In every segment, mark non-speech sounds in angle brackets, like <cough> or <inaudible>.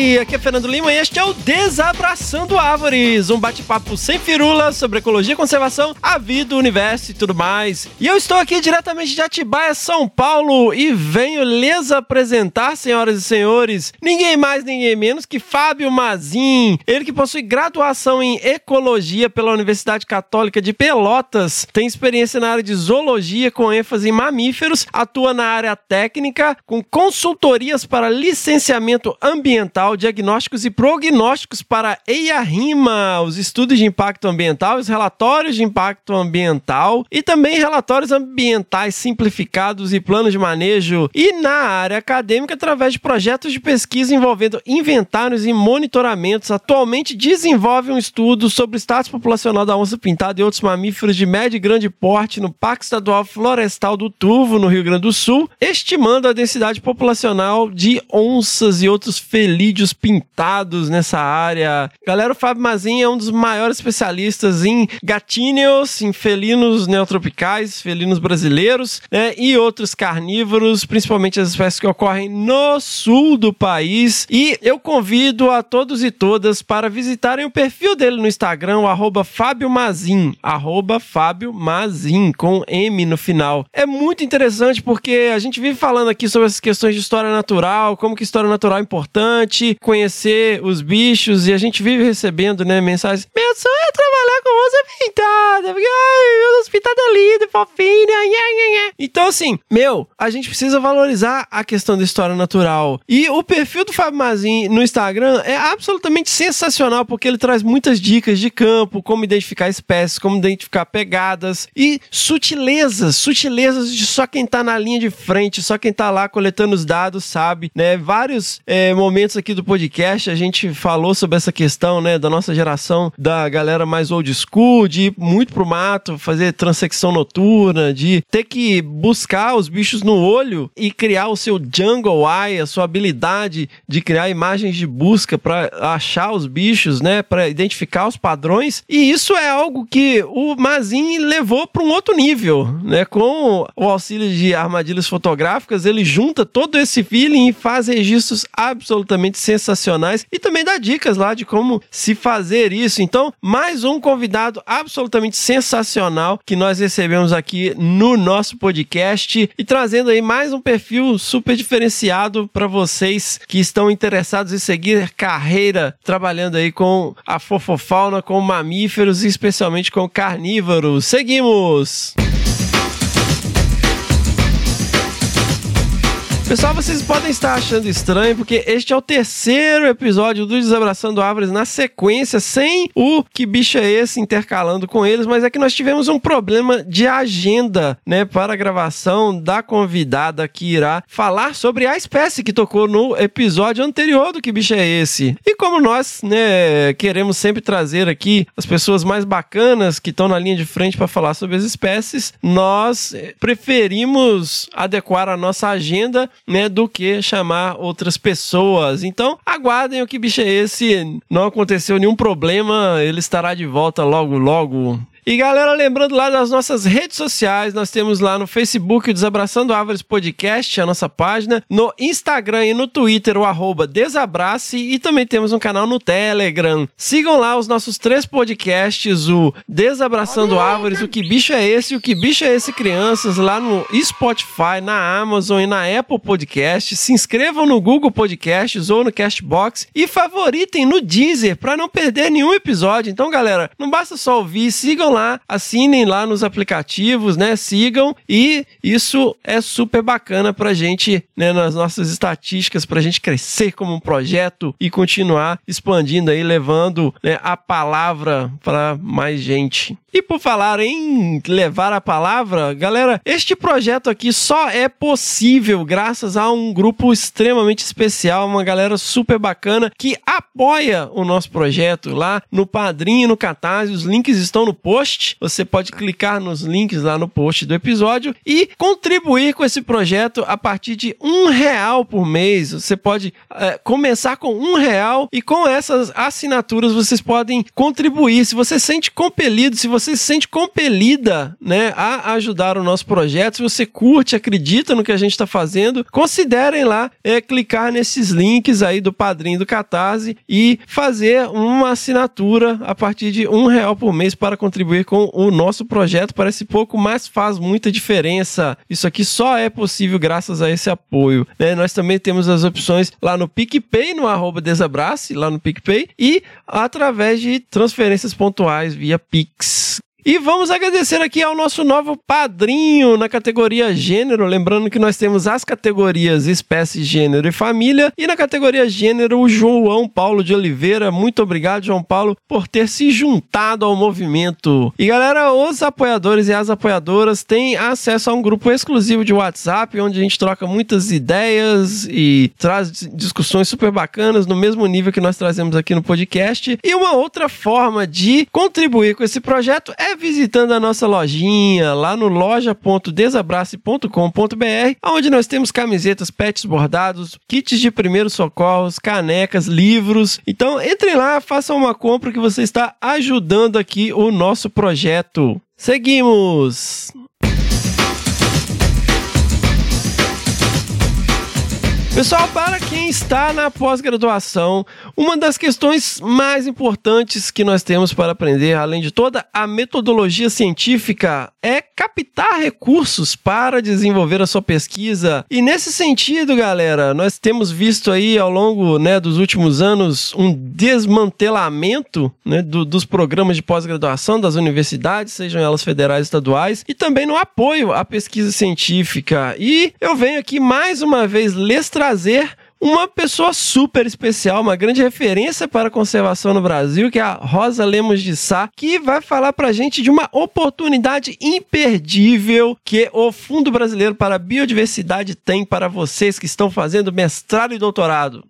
aqui é Fernando Lima e este é o Desabraçando Árvores, um bate-papo sem firula sobre ecologia, conservação, a vida, o universo e tudo mais. E eu estou aqui diretamente de Atibaia, São Paulo e venho lhes apresentar, senhoras e senhores, ninguém mais, ninguém menos que Fábio Mazin, ele que possui graduação em ecologia pela Universidade Católica de Pelotas, tem experiência na área de zoologia com ênfase em mamíferos, atua na área técnica com consultorias para licenciamento ambiental diagnósticos e prognósticos para EIA-RIMA, os estudos de impacto ambiental, os relatórios de impacto ambiental e também relatórios ambientais simplificados e planos de manejo. E na área acadêmica, através de projetos de pesquisa envolvendo inventários e monitoramentos, atualmente desenvolve um estudo sobre o status populacional da onça pintada e outros mamíferos de médio e grande porte no Parque Estadual Florestal do Turvo, no Rio Grande do Sul, estimando a densidade populacional de onças e outros felídeos pintados nessa área. Galera, o Fábio Mazin é um dos maiores especialistas em gatíneos, em felinos neotropicais, felinos brasileiros, né, e outros carnívoros, principalmente as espécies que ocorrem no sul do país. E eu convido a todos e todas para visitarem o perfil dele no Instagram, o Fábio Mazin, Fábio Mazin, com M no final. É muito interessante porque a gente vive falando aqui sobre essas questões de história natural, como que história natural é importante, conhecer os bichos e a gente vive recebendo, né, mensagens. Meu sonho é trabalhar com rosa pintada, porque ai, rosa pintada é linda, fofinha, nha, nha, nha. Então, assim, meu, a gente precisa valorizar a questão da história natural. E o perfil do Fábio Mazin no Instagram é absolutamente sensacional, porque ele traz muitas dicas de campo, como identificar espécies, como identificar pegadas e sutilezas, sutilezas de só quem tá na linha de frente, só quem tá lá coletando os dados sabe, né? Vários é, momentos aqui do podcast, a gente falou sobre essa questão, né, da nossa geração, da galera mais old school, de ir muito pro mato, fazer transecção noturna, de ter que buscar os bichos no olho e criar o seu jungle eye, a sua habilidade de criar imagens de busca para achar os bichos, né, para identificar os padrões. E isso é algo que o Mazin levou para um outro nível, né, com o auxílio de armadilhas fotográficas, ele junta todo esse feeling e faz registros absolutamente sensacionais e também dá dicas lá de como se fazer isso. Então, mais um convidado absolutamente sensacional que nós recebemos aqui no nosso podcast e trazendo aí mais um perfil super diferenciado para vocês que estão interessados em seguir carreira trabalhando aí com a fofofauna, com mamíferos e especialmente com carnívoros. Seguimos! Pessoal, vocês podem estar achando estranho porque este é o terceiro episódio do Desabraçando Árvores na sequência, sem o que bicho é esse intercalando com eles, mas é que nós tivemos um problema de agenda, né, para a gravação da convidada que irá falar sobre a espécie que tocou no episódio anterior do que bicho é esse. E como nós, né, queremos sempre trazer aqui as pessoas mais bacanas que estão na linha de frente para falar sobre as espécies, nós preferimos adequar a nossa agenda né, do que chamar outras pessoas. Então, aguardem o que bicho é esse. Não aconteceu nenhum problema, ele estará de volta logo, logo. E galera, lembrando lá das nossas redes sociais, nós temos lá no Facebook o Desabraçando Árvores Podcast, a nossa página, no Instagram e no Twitter o arroba Desabrace e também temos um canal no Telegram. Sigam lá os nossos três podcasts, o Desabraçando Árvores, o Que Bicho é Esse o Que Bicho é Esse Crianças, lá no Spotify, na Amazon e na Apple Podcast. Se inscrevam no Google Podcasts ou no Castbox e favoritem no Deezer para não perder nenhum episódio. Então galera, não basta só ouvir, sigam lá, assinem lá nos aplicativos, né? Sigam e isso é super bacana pra gente, né? Nas nossas estatísticas, pra gente crescer como um projeto e continuar expandindo aí, levando né, a palavra para mais gente. E por falar em levar a palavra, galera, este projeto aqui só é possível graças a um grupo extremamente especial, uma galera super bacana que apoia o nosso projeto lá no Padrinho no Catarse. Os links estão no post. Você pode clicar nos links lá no post do episódio e contribuir com esse projeto a partir de um real por mês. Você pode é, começar com um real e com essas assinaturas vocês podem contribuir. Se você se sente compelido, se você se sente compelida né, a ajudar o nosso projeto, se você curte, acredita no que a gente está fazendo, considerem lá é, clicar nesses links aí do Padrinho do Catarse e fazer uma assinatura a partir de um real por mês para contribuir com o nosso projeto. Parece pouco, mas faz muita diferença. Isso aqui só é possível graças a esse apoio. Né? Nós também temos as opções lá no PicPay, no arroba Desabrace, lá no PicPay, e através de transferências pontuais via Pix. E vamos agradecer aqui ao nosso novo padrinho na categoria gênero. Lembrando que nós temos as categorias espécie, gênero e família. E na categoria gênero, o João Paulo de Oliveira. Muito obrigado, João Paulo, por ter se juntado ao movimento. E galera, os apoiadores e as apoiadoras têm acesso a um grupo exclusivo de WhatsApp, onde a gente troca muitas ideias e traz discussões super bacanas no mesmo nível que nós trazemos aqui no podcast. E uma outra forma de contribuir com esse projeto é visitando a nossa lojinha lá no loja.desabrace.com.br, onde nós temos camisetas, pets bordados, kits de primeiros socorros, canecas, livros. Então entrem lá, façam uma compra que você está ajudando aqui o nosso projeto. Seguimos! Pessoal, para quem está na pós-graduação, uma das questões mais importantes que nós temos para aprender, além de toda a metodologia científica, é captar recursos para desenvolver a sua pesquisa. E nesse sentido, galera, nós temos visto aí ao longo né, dos últimos anos um desmantelamento né, do, dos programas de pós-graduação das universidades, sejam elas federais ou estaduais, e também no apoio à pesquisa científica. E eu venho aqui mais uma vez lhes trazer uma pessoa super especial, uma grande referência para a conservação no Brasil, que é a Rosa Lemos de Sá, que vai falar para a gente de uma oportunidade imperdível que o Fundo Brasileiro para a Biodiversidade tem para vocês que estão fazendo mestrado e doutorado.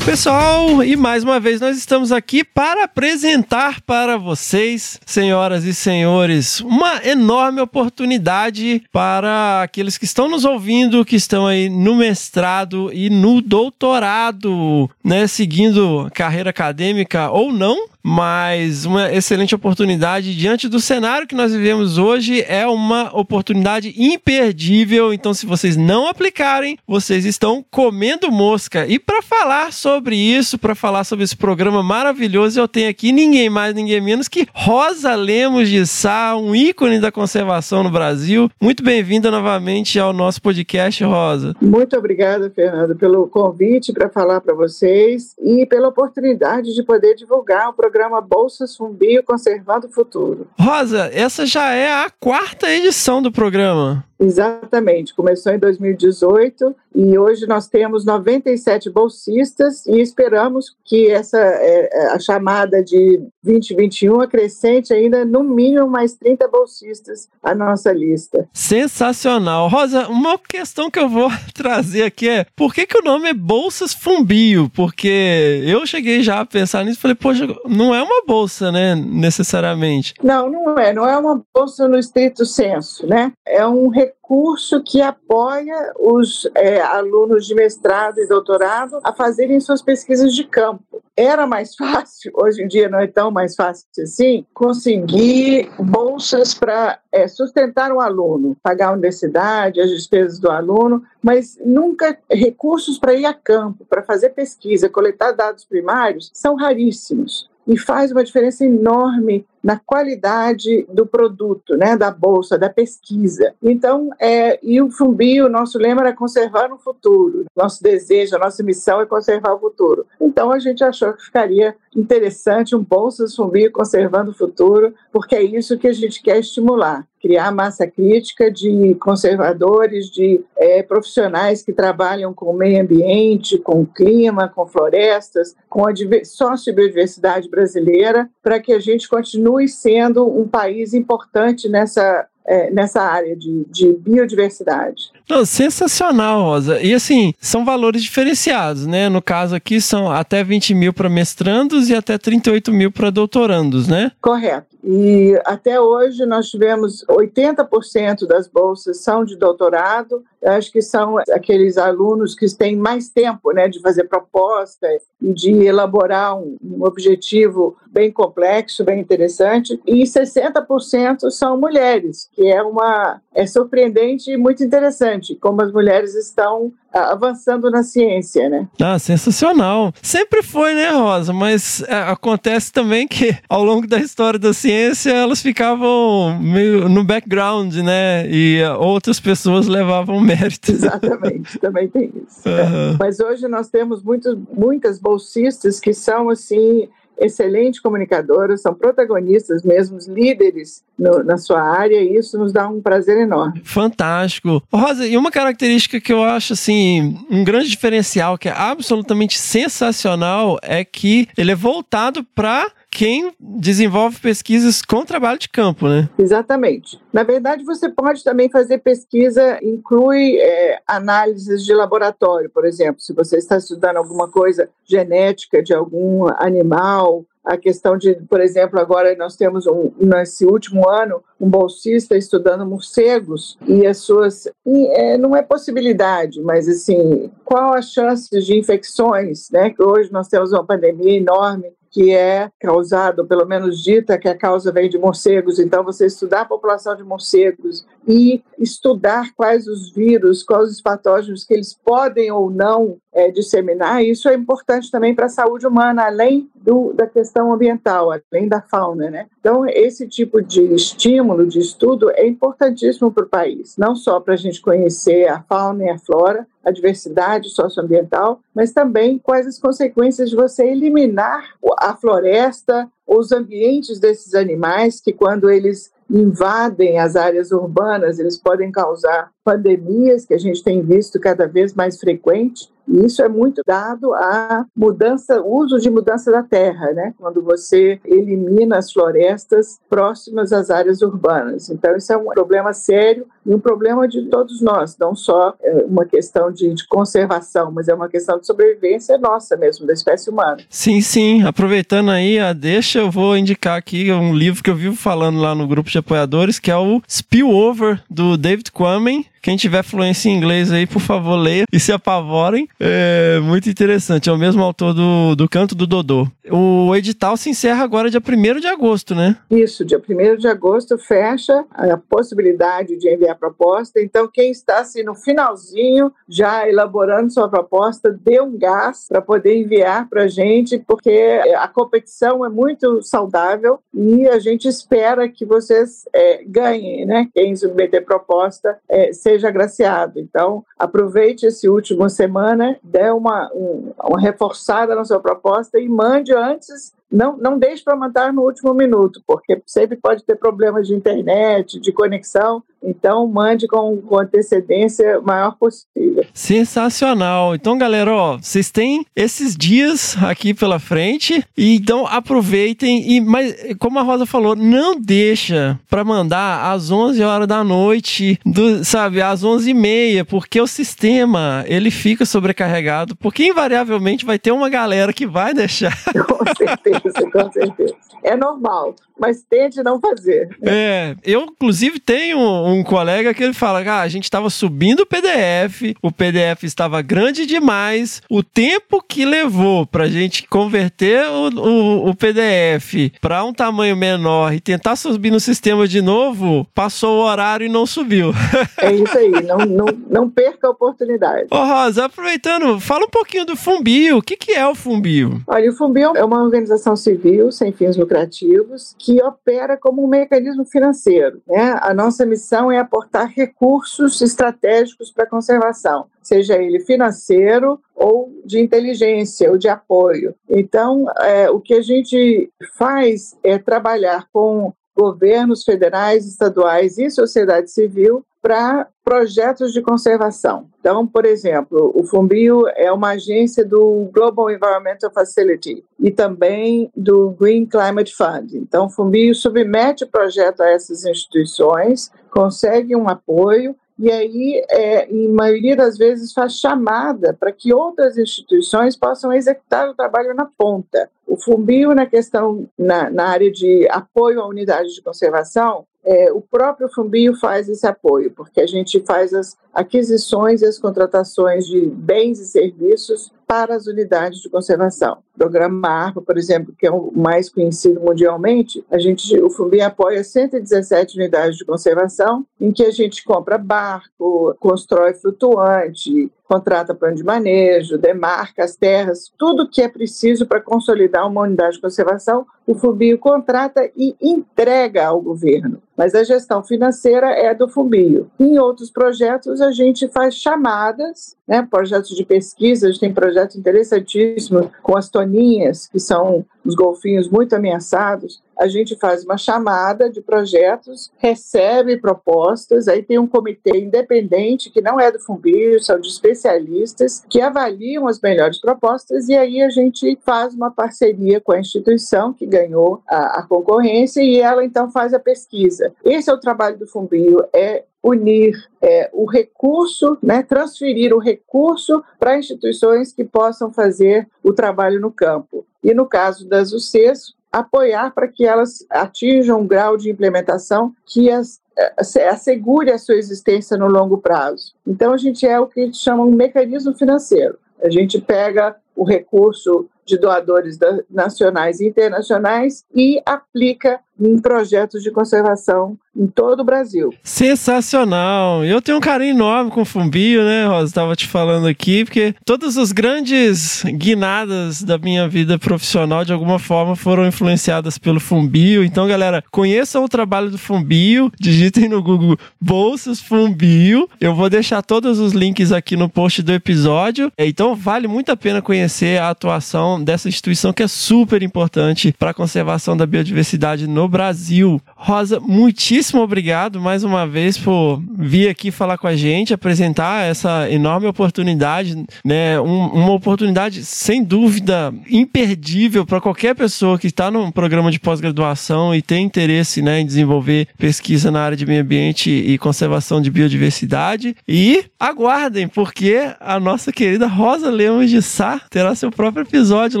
Pessoal, e mais uma vez nós estamos aqui para apresentar para vocês, senhoras e senhores, uma enorme oportunidade para aqueles que estão nos ouvindo, que estão aí no mestrado e no doutorado, né, seguindo carreira acadêmica ou não, mas uma excelente oportunidade diante do cenário que nós vivemos hoje é uma oportunidade imperdível. Então, se vocês não aplicarem, vocês estão comendo mosca. E para falar sobre isso, para falar sobre esse programa maravilhoso, eu tenho aqui ninguém mais, ninguém menos que Rosa Lemos de Sá, um ícone da conservação no Brasil. Muito bem-vinda novamente ao nosso podcast, Rosa. Muito obrigada, Fernando, pelo convite para falar para vocês e pela oportunidade de poder divulgar o programa programa Bolsa Sumbio Conservando o Futuro. Rosa, essa já é a quarta edição do programa. Exatamente, começou em 2018 e hoje nós temos 97 bolsistas e esperamos que essa é, é a chamada de 2021 acrescente ainda no mínimo mais 30 bolsistas à nossa lista. Sensacional. Rosa, uma questão que eu vou <laughs> trazer aqui é por que, que o nome é Bolsas Fumbio? Porque eu cheguei já a pensar nisso e falei, poxa, não é uma bolsa, né, necessariamente. Não, não é, não é uma bolsa no estrito senso, né? É um recurso que apoia os é, alunos de mestrado e doutorado a fazerem suas pesquisas de campo. Era mais <laughs> fácil, hoje em dia não é tão mais fácil assim, conseguir bolsas para é, sustentar o um aluno, pagar a universidade, as despesas do aluno, mas nunca recursos para ir a campo, para fazer pesquisa, coletar dados primários, são raríssimos e faz uma diferença enorme na qualidade do produto, né, da bolsa, da pesquisa. Então, é, e o Fumbi, o nosso lema era conservar o futuro. Nosso desejo, a nossa missão é conservar o futuro. Então, a gente achou que ficaria interessante um Bolsa Fumbi conservando o futuro, porque é isso que a gente quer estimular criar massa crítica de conservadores, de é, profissionais que trabalham com o meio ambiente, com o clima, com florestas, com a sociobiodiversidade brasileira, para que a gente continue sendo um país importante nessa é, nessa área de, de, biodiversidade. Não, sensacional, Rosa. E assim, são valores diferenciados, né? No caso aqui são até 20 mil para mestrandos e até 38 mil para doutorandos, né? Correto. E até hoje nós tivemos 80% das bolsas são de doutorado. acho que são aqueles alunos que têm mais tempo né, de fazer proposta e de elaborar um, um objetivo bem complexo, bem interessante. E 60% são mulheres, que é uma é surpreendente e muito interessante como as mulheres estão avançando na ciência, né? Ah, sensacional. Sempre foi, né, Rosa? Mas é, acontece também que ao longo da história da ciência elas ficavam meio no background, né? E outras pessoas levavam mérito. Exatamente, <laughs> também tem isso. Uhum. Mas hoje nós temos muitos, muitas bolsistas que são assim excelentes comunicadoras, são protagonistas mesmo, líderes no, na sua área, e isso nos dá um prazer enorme. Fantástico. Rosa, e uma característica que eu acho assim, um grande diferencial, que é absolutamente sensacional, é que ele é voltado para quem desenvolve pesquisas com trabalho de campo, né? Exatamente. Na verdade, você pode também fazer pesquisa, inclui é, análises de laboratório, por exemplo, se você está estudando alguma coisa genética de algum animal, a questão de, por exemplo, agora nós temos um, nesse último ano um bolsista estudando morcegos e as suas e, é, não é possibilidade, mas assim qual a chance de infecções, né? Que hoje nós temos uma pandemia enorme que é causado, pelo menos dita que a causa vem de morcegos. Então, você estudar a população de morcegos e estudar quais os vírus, quais os patógenos que eles podem ou não é, disseminar, isso é importante também para a saúde humana, além do, da questão ambiental, além da fauna. Né? Então, esse tipo de estímulo, de estudo, é importantíssimo para o país, não só para a gente conhecer a fauna e a flora, a diversidade socioambiental, mas também quais as consequências de você eliminar a floresta, os ambientes desses animais que, quando eles invadem as áreas urbanas, eles podem causar pandemias que a gente tem visto cada vez mais frequente. E isso é muito dado à mudança, uso de mudança da terra, né? Quando você elimina as florestas próximas às áreas urbanas. Então, isso é um problema sério e um problema de todos nós, não só é, uma questão de, de conservação, mas é uma questão de sobrevivência nossa mesmo, da espécie humana. Sim, sim. Aproveitando aí a deixa, eu vou indicar aqui um livro que eu vivo falando lá no grupo de apoiadores, que é o Spillover, do David Quammen, quem tiver fluência em inglês aí, por favor, leia e se apavorem. É muito interessante. É o mesmo autor do, do Canto do Dodô. O edital se encerra agora dia 1 de agosto, né? Isso, dia 1 de agosto fecha a possibilidade de enviar proposta. Então, quem está assim no finalzinho, já elaborando sua proposta, dê um gás para poder enviar para a gente, porque a competição é muito saudável e a gente espera que vocês é, ganhem, né? Quem submeter proposta é, seja agraciado. Então, aproveite esse último semana, dê uma, um, uma reforçada na sua proposta e mande antes não, não deixe para mandar no último minuto, porque sempre pode ter problemas de internet, de conexão. Então, mande com, com antecedência maior possível. Sensacional. Então, galera, ó, vocês têm esses dias aqui pela frente, e então aproveitem. E, mas, como a Rosa falou, não deixa para mandar às 11 horas da noite, do, sabe, às 11 e meia, porque o sistema ele fica sobrecarregado, porque invariavelmente vai ter uma galera que vai deixar. <laughs> Com certeza, com certeza. É normal mas tente não fazer. É, eu inclusive tenho um colega que ele fala: ah, a gente estava subindo o PDF, o PDF estava grande demais, o tempo que levou para a gente converter o, o, o PDF para um tamanho menor e tentar subir no sistema de novo, passou o horário e não subiu. <laughs> É isso aí, não, não, não perca a oportunidade. Ô Rosa, aproveitando, fala um pouquinho do Fumbio. O que, que é o Fumbio? Olha, o Fumbio é uma organização civil sem fins lucrativos que opera como um mecanismo financeiro. Né? A nossa missão é aportar recursos estratégicos para a conservação, seja ele financeiro ou de inteligência ou de apoio. Então, é, o que a gente faz é trabalhar com governos federais, estaduais e sociedade civil para projetos de conservação. Então, por exemplo, o Fumbio é uma agência do Global Environmental Facility e também do Green Climate Fund. Então, o Fumbio submete o projeto a essas instituições, consegue um apoio e aí, é, em maioria das vezes, faz chamada para que outras instituições possam executar o trabalho na ponta. O Fumbio, na questão, na, na área de apoio à unidade de conservação, é, o próprio Fumbio faz esse apoio, porque a gente faz as aquisições e as contratações de bens e serviços para as unidades de conservação. O programa ARPA, por exemplo, que é o mais conhecido mundialmente, a gente, o FUMBI apoia 117 unidades de conservação, em que a gente compra barco, constrói flutuante, contrata plano de manejo, demarca as terras, tudo que é preciso para consolidar uma unidade de conservação, o FUMBIO contrata e entrega ao governo. Mas a gestão financeira é do FUMBIO. Em outros projetos, a gente faz chamadas, né, projetos de pesquisa, a gente tem projetos interessantíssimos com as toninhas, que são os golfinhos muito ameaçados, a gente faz uma chamada de projetos, recebe propostas, aí tem um comitê independente, que não é do Fumbio, são de especialistas, que avaliam as melhores propostas, e aí a gente faz uma parceria com a instituição que ganhou a, a concorrência, e ela então faz a pesquisa. Esse é o trabalho do Fumbio, é unir é, o recurso, né, transferir o recurso para instituições que possam fazer o trabalho no campo. E no caso das UCs, apoiar para que elas atinjam um grau de implementação que as, é, assegure a sua existência no longo prazo. Então, a gente é o que chama um mecanismo financeiro. A gente pega o recurso de doadores nacionais e internacionais e aplica em projetos de conservação em todo o Brasil. Sensacional! Eu tenho um carinho enorme com o Fumbio, né, Rosa? Estava te falando aqui, porque todas as grandes guinadas da minha vida profissional, de alguma forma, foram influenciadas pelo Fumbio. Então, galera, conheçam o trabalho do Fumbio, digitem no Google Bolsas Fumbio. Eu vou deixar todos os links aqui no post do episódio. Então, vale muito a pena conhecer a atuação dessa instituição que é super importante para a conservação da biodiversidade no Brasil. Rosa, muitíssimo obrigado mais uma vez por vir aqui falar com a gente, apresentar essa enorme oportunidade, né? Um, uma oportunidade sem dúvida imperdível para qualquer pessoa que está num programa de pós-graduação e tem interesse, né, em desenvolver pesquisa na área de meio ambiente e conservação de biodiversidade. E aguardem, porque a nossa querida Rosa Lemos de Sá terá seu próprio episódio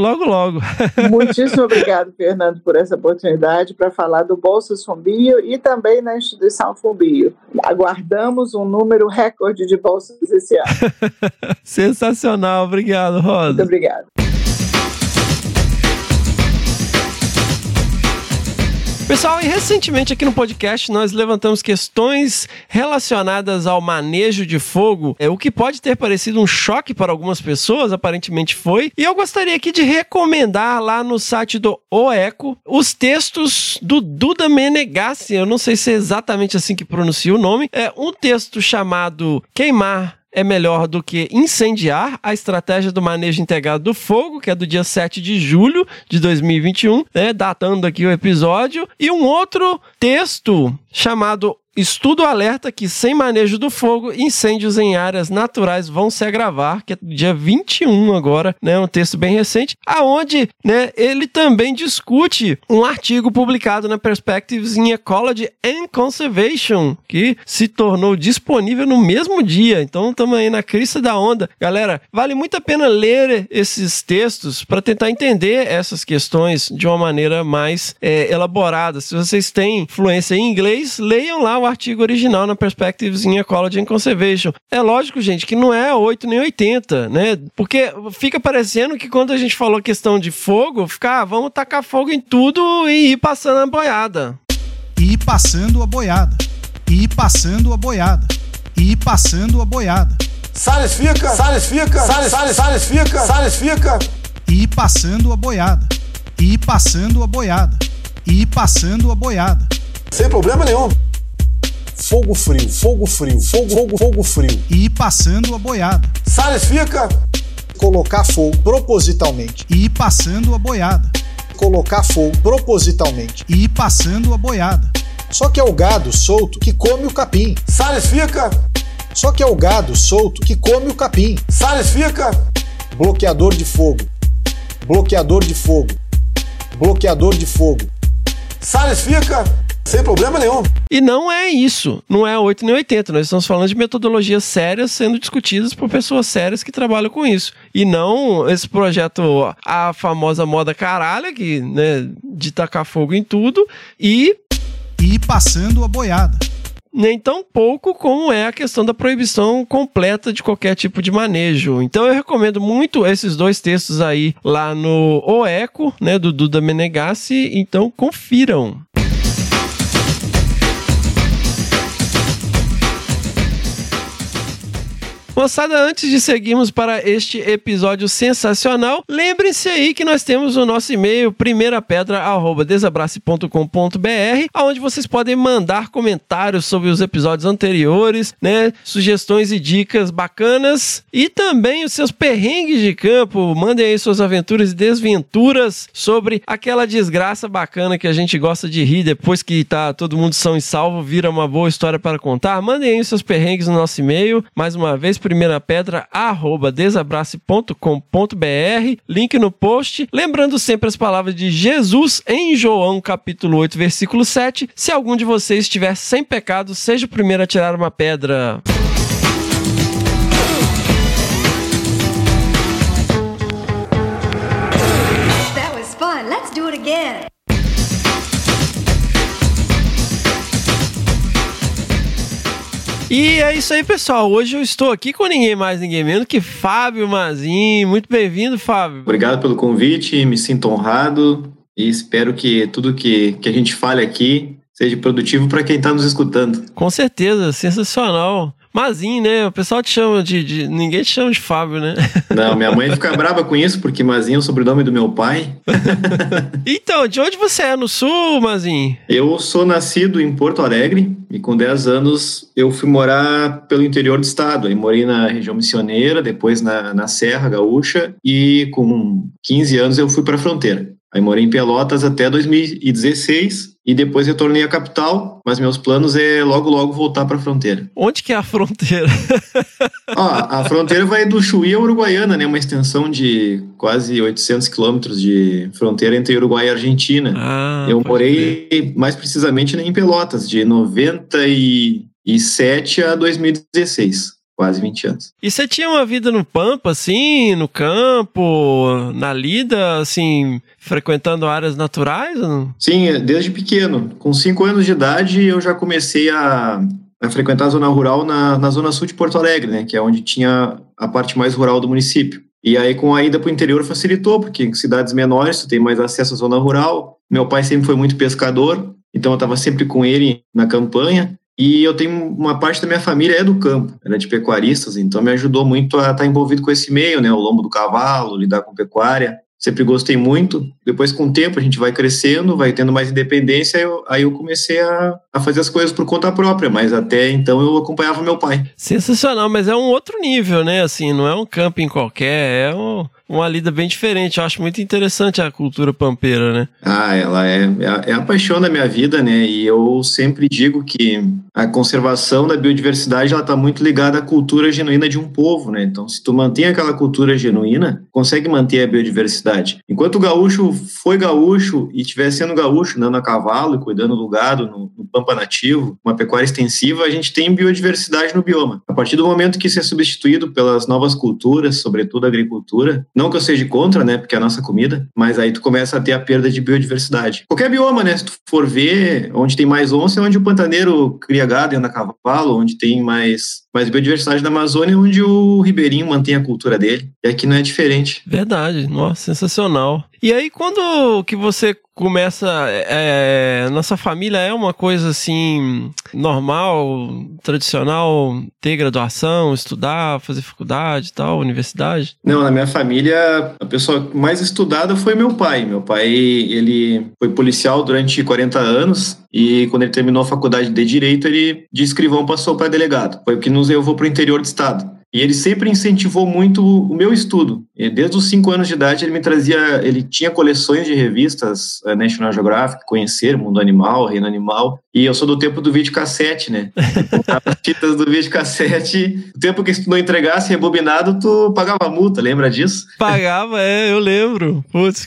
logo logo. <laughs> Muitíssimo obrigado, Fernando, por essa oportunidade para falar do Bolsas E também na instituição Fumbio. Aguardamos um número recorde de bolsas esse ano. <laughs> Sensacional, obrigado, Rosa. Muito obrigado. Pessoal, e recentemente aqui no podcast nós levantamos questões relacionadas ao manejo de fogo, é o que pode ter parecido um choque para algumas pessoas, aparentemente foi. E eu gostaria aqui de recomendar lá no site do OECO os textos do Duda Menegassi, eu não sei se é exatamente assim que pronuncia o nome, é um texto chamado Queimar é melhor do que incendiar a estratégia do manejo integrado do fogo, que é do dia 7 de julho de 2021, né, datando aqui o episódio, e um outro texto chamado Estudo alerta que, sem manejo do fogo, incêndios em áreas naturais vão se agravar, que é dia 21 agora, né? Um texto bem recente, aonde né, ele também discute um artigo publicado na Perspectives in Ecology and Conservation, que se tornou disponível no mesmo dia. Então, estamos aí na crista da onda. Galera, vale muito a pena ler esses textos para tentar entender essas questões de uma maneira mais é, elaborada. Se vocês têm fluência em inglês, leiam lá artigo original na Perspectives in Ecology and Conservation. É lógico, gente, que não é 8 nem 80, né? Porque fica parecendo que quando a gente falou questão de fogo, fica, ah, vamos tacar fogo em tudo e ir passando a boiada. E ir passando a boiada. E ir passando a boiada. E ir passando a boiada. Salles fica, Salles fica, Salles, Salles, Salles fica, Salles fica. E ir passando a boiada. E ir passando a boiada. E ir passando a boiada. Sem problema nenhum. Fogo frio, fogo frio, fogo, fogo, fogo frio. E ir passando a boiada. Salles fica. Colocar fogo propositalmente. E ir passando a boiada. Colocar fogo propositalmente. E ir passando a boiada. Só que é o gado solto que come o capim. Salles fica. Só que é o gado solto que come o capim. Salles fica. Bloqueador de fogo. Bloqueador de fogo. Bloqueador de fogo. Salles fica. Sem problema nenhum. E não é isso, não é 8 nem 80. Nós estamos falando de metodologias sérias sendo discutidas por pessoas sérias que trabalham com isso. E não esse projeto, a famosa moda caralho, que, né, de tacar fogo em tudo, e E passando a boiada. nem tão pouco como é a questão da proibição completa de qualquer tipo de manejo. Então eu recomendo muito esses dois textos aí lá no O Eco, né, do Duda Menegassi, então confiram. Moçada, antes de seguirmos para este episódio sensacional, lembrem-se aí que nós temos o nosso e-mail primeirapedra@desabrace.com.br, aonde vocês podem mandar comentários sobre os episódios anteriores, né, sugestões e dicas bacanas e também os seus perrengues de campo. Mandem aí suas aventuras e desventuras sobre aquela desgraça bacana que a gente gosta de rir depois que tá todo mundo são e salvo, vira uma boa história para contar. Mandem aí os seus perrengues no nosso e-mail. Mais uma vez, primeira pedra, arroba desabrace.com.br, link no post. Lembrando sempre as palavras de Jesus em João, capítulo 8, versículo 7. Se algum de vocês estiver sem pecado, seja o primeiro a tirar uma pedra. That was fun. Let's do it again. E é isso aí, pessoal. Hoje eu estou aqui com ninguém mais, ninguém menos que Fábio Mazin. Muito bem-vindo, Fábio. Obrigado pelo convite, me sinto honrado e espero que tudo que, que a gente fale aqui seja produtivo para quem está nos escutando. Com certeza, sensacional. Mazin, né? O pessoal te chama de, de- Ninguém te chama de Fábio, né? <laughs> Não, minha mãe fica brava com isso porque Mazinho é o sobrenome do meu pai. <laughs> então, de onde você é? No sul, Mazin? Eu sou nascido em Porto Alegre e com 10 anos eu fui morar pelo interior do estado. Aí morei na região missioneira, depois na, na Serra Gaúcha e com 15 anos eu fui para a fronteira. Aí morei em Pelotas até 2016 e depois retornei à capital, mas meus planos é logo logo voltar para a fronteira. Onde que é a fronteira? Ó, <laughs> a fronteira vai do Chuí à Uruguaiana, né? Uma extensão de quase 800 quilômetros de fronteira entre Uruguai e Argentina. Ah, Eu morei mais precisamente em Pelotas, de 97 a 2016, quase 20 anos. E você tinha uma vida no Pampa, assim, no campo, na lida, assim, frequentando áreas naturais? ou não? Sim, desde pequeno. Com 5 anos de idade, eu já comecei a, a frequentar a zona rural na, na zona sul de Porto Alegre, né? Que é onde tinha a parte mais rural do município. E aí, com a ida para o interior, facilitou, porque em cidades menores, tu tem mais acesso à zona rural. Meu pai sempre foi muito pescador, então eu estava sempre com ele na campanha. E eu tenho uma parte da minha família é do campo, era de pecuaristas, então me ajudou muito a estar envolvido com esse meio, né? O lombo do cavalo, lidar com pecuária. Sempre gostei muito. Depois, com o tempo, a gente vai crescendo, vai tendo mais independência. Eu, aí eu comecei a, a fazer as coisas por conta própria, mas até então eu acompanhava meu pai. Sensacional, mas é um outro nível, né? Assim, não é um camping qualquer, é um- uma lida bem diferente. Eu acho muito interessante a cultura pampeira, né? Ah, ela é, é, a, é paixão da minha vida, né? E eu sempre digo que a conservação da biodiversidade ela está muito ligada à cultura genuína de um povo, né? Então, se tu mantém aquela cultura genuína, consegue manter a biodiversidade. Enquanto o gaúcho foi gaúcho e estiver sendo gaúcho, andando a cavalo e cuidando do gado no, no pampa nativo, uma pecuária extensiva, a gente tem biodiversidade no bioma. A partir do momento que isso é substituído pelas novas culturas, sobretudo a agricultura, não que eu seja contra, né? Porque é a nossa comida, mas aí tu começa a ter a perda de biodiversidade. Qualquer bioma, né? Se tu for ver, onde tem mais onça é onde o pantaneiro cria gado e anda a cavalo, onde tem mais, mais biodiversidade na Amazônia onde o ribeirinho mantém a cultura dele. E aqui não é diferente. Verdade, nossa, sensacional. E aí, quando que você começa. É, nossa família é uma coisa assim, normal, tradicional, ter graduação, estudar, fazer faculdade e tal, universidade? Não, na minha família, a pessoa mais estudada foi meu pai. Meu pai, ele foi policial durante 40 anos e quando ele terminou a faculdade de Direito, ele de escrivão passou para delegado. Foi o que nos levou para o interior do estado. E ele sempre incentivou muito o meu estudo. E desde os cinco anos de idade, ele me trazia, ele tinha coleções de revistas uh, National Geographic, Conhecer, Mundo Animal, Reino Animal. E eu sou do tempo do videocassete, né? As fitas do videocassete, o tempo que se tu não entregasse rebobinado, tu pagava multa, lembra disso? Pagava, é, eu lembro. Putz,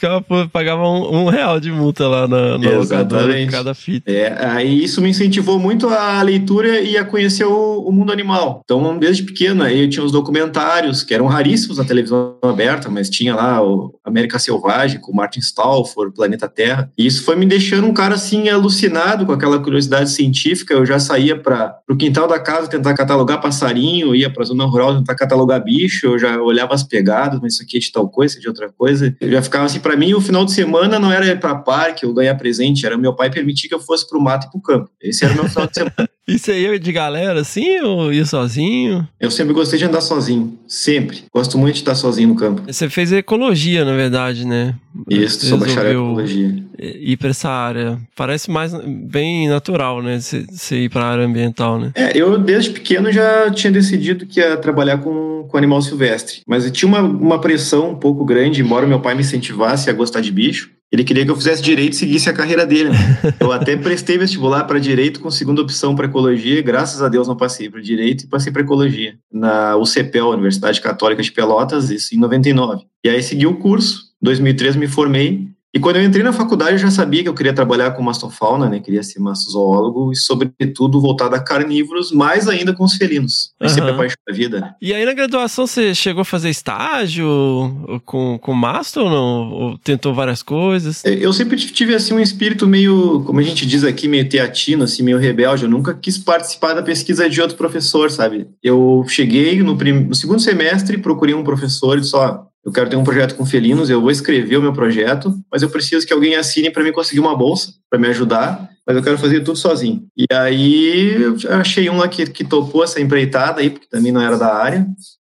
pagava um, um real de multa lá na, na locadora cada fita. É, aí isso me incentivou muito a leitura e a conhecer o, o mundo animal. Então, desde pequeno, aí eu tinha os documentários, que eram raríssimos na televisão aberta, mas tinha lá o América Selvagem, com Martin Stalford, Planeta Terra. E isso foi me deixando um cara assim alucinado com aquela curiosidade científica. Eu já saía para o quintal da casa tentar catalogar passarinho, ia para a zona rural tentar catalogar bicho, eu já olhava as pegadas, mas isso aqui é de tal coisa, é de outra coisa. Eu já ficava assim, para mim, o final de semana não era ir para parque ou ganhar presente, era meu pai permitir que eu fosse para o mato e para o campo. Esse era o meu final de semana. E você ia de galera assim ou ia sozinho? Eu sempre gostei de andar sozinho, sempre. Gosto muito de estar sozinho no campo. Você fez ecologia, na verdade, né? Isso, sou bacharel em ecologia. Ir para essa área. Parece mais bem natural, né? Você ir para a área ambiental, né? É, eu desde pequeno já tinha decidido que ia trabalhar com, com animal silvestre. Mas eu tinha uma, uma pressão um pouco grande, embora meu pai me incentivasse a gostar de bicho. Ele queria que eu fizesse direito e seguisse a carreira dele. Né? <laughs> Eu até prestei vestibular para direito com segunda opção para ecologia. Graças a Deus não passei para direito e passei para ecologia na UCPEL, Universidade Católica de Pelotas, isso em 99. E aí segui o curso. Em 2003 me formei e quando eu entrei na faculdade, eu já sabia que eu queria trabalhar com mastofauna, né? Queria ser mastozoólogo e, sobretudo, voltado a carnívoros, mais ainda com os felinos. Uhum. sempre apaixonado da vida, né? E aí, na graduação, você chegou a fazer estágio com, com masto ou não? Ou tentou várias coisas? É, eu sempre tive, assim, um espírito meio, como a gente diz aqui, meio teatino, assim, meio rebelde. Eu nunca quis participar da pesquisa de outro professor, sabe? Eu cheguei no, prim... no segundo semestre, procurei um professor e só eu quero ter um projeto com felinos, eu vou escrever o meu projeto, mas eu preciso que alguém assine para mim conseguir uma bolsa, para me ajudar, mas eu quero fazer tudo sozinho. E aí eu achei um lá que, que topou essa empreitada aí, porque também não era da área,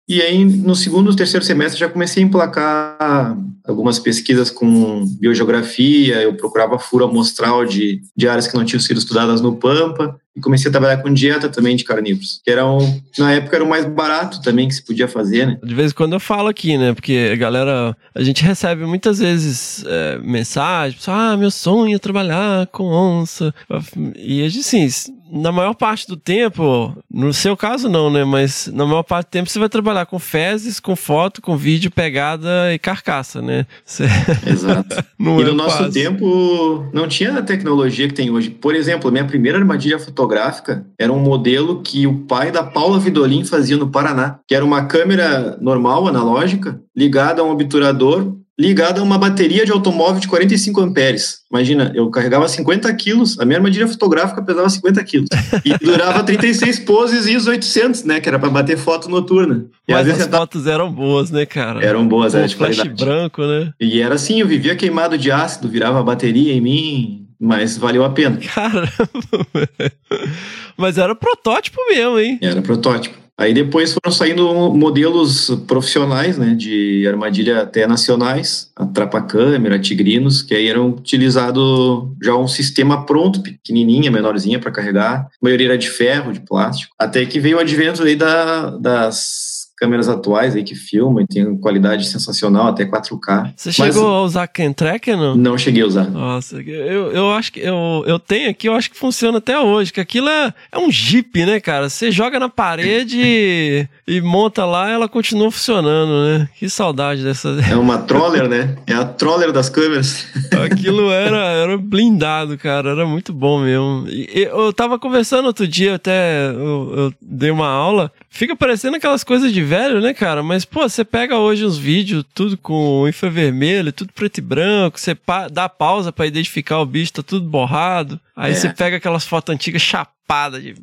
e aí, no segundo, terceiro semestre, já comecei a emplacar algumas pesquisas com biogeografia, eu procurava furo amostral de, de áreas que não tinham sido estudadas no Pampa, e comecei a trabalhar com dieta também de carnívoros, que era um, na época era o mais barato também que se podia fazer, né? De vez em quando eu falo aqui, né? Porque a galera, a gente recebe muitas vezes é, mensagens, ah, meu sonho é trabalhar com onça. E assim, na maior parte do tempo, no seu caso não, né? Mas na maior parte do tempo você vai trabalhar com fezes, com foto, com vídeo, pegada e carcaça, né? Você... <laughs> Exato. e no é nosso quase. tempo não tinha a tecnologia que tem hoje. Por exemplo, minha primeira armadilha fotográfica fotográfica era um modelo que o pai da Paula Vidolin fazia no Paraná, que era uma câmera normal, analógica, ligada a um obturador, ligada a uma bateria de automóvel de 45 amperes. Imagina, eu carregava 50 quilos, a minha armadilha fotográfica pesava 50 quilos. E <laughs> durava 36 poses e os 800, né? Que era para bater foto noturna. E Mas as fotos eram boas, né, cara? Eram boas, era de flash qualidade. branco, né? E era assim, eu vivia queimado de ácido, virava a bateria em mim, mas valeu a pena. Caramba! <laughs> Mas era protótipo mesmo, hein? Era protótipo. Aí depois foram saindo modelos profissionais, né, de armadilha até nacionais, a trapa-câmera, tigrinos, que aí eram utilizado já um sistema pronto, pequenininha, menorzinha para carregar. A maioria era de ferro, de plástico. Até que veio o advento aí da, das câmeras atuais aí que filmam e tem qualidade sensacional, até 4K. Você chegou Mas, a usar Ken Tracker, não? Não cheguei a usar. Nossa, eu, eu acho que eu, eu tenho aqui, eu acho que funciona até hoje, que aquilo é, é um Jeep, né, cara? Você joga na parede <laughs> e, e, monta lá, ela continua funcionando, né? Que saudade dessa. É uma troller, né? É a troller das câmeras. <laughs> Aquilo era, era blindado, cara, era muito bom mesmo. E, eu tava conversando outro dia, até eu, eu dei uma aula, fica parecendo aquelas coisas de velho, né, cara? Mas, pô, você pega hoje uns vídeos, tudo com infravermelho, tudo preto e branco, você pa dá pausa para identificar o bicho, tá tudo borrado. Aí é. você pega aquelas fotos antigas chapadas de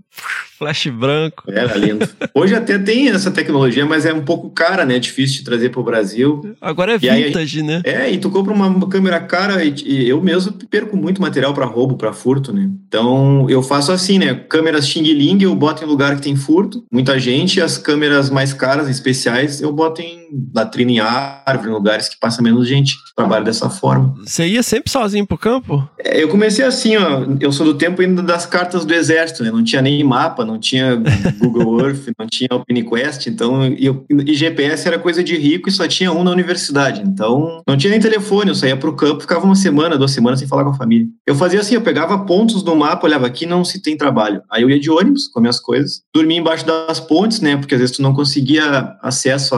flash branco. Era lindo. Hoje até tem essa tecnologia, mas é um pouco cara, né? É difícil de trazer pro Brasil. Agora é vintage, aí, né? É, e tu compra uma câmera cara e, e eu mesmo perco muito material para roubo, para furto, né? Então eu faço assim, né? Câmeras Xing Ling eu boto em lugar que tem furto, muita gente, e as câmeras mais caras, especiais, eu boto em latrina em árvore, em lugares que passa menos gente. Trabalho dessa forma. Você ia sempre sozinho pro campo? É, eu comecei assim, ó. Eu sou do tempo ainda das cartas do exército, né? Não tinha nem mapa, não tinha <laughs> Google Earth, não tinha OpenQuest, então eu, e GPS era coisa de rico e só tinha um na universidade. Então não tinha nem telefone, eu saía pro campo, ficava uma semana, duas semanas sem falar com a família. Eu fazia assim, eu pegava pontos no mapa, olhava aqui não se tem trabalho. Aí eu ia de ônibus com minhas coisas, dormia embaixo das pontes, né? Porque às vezes tu não conseguia acesso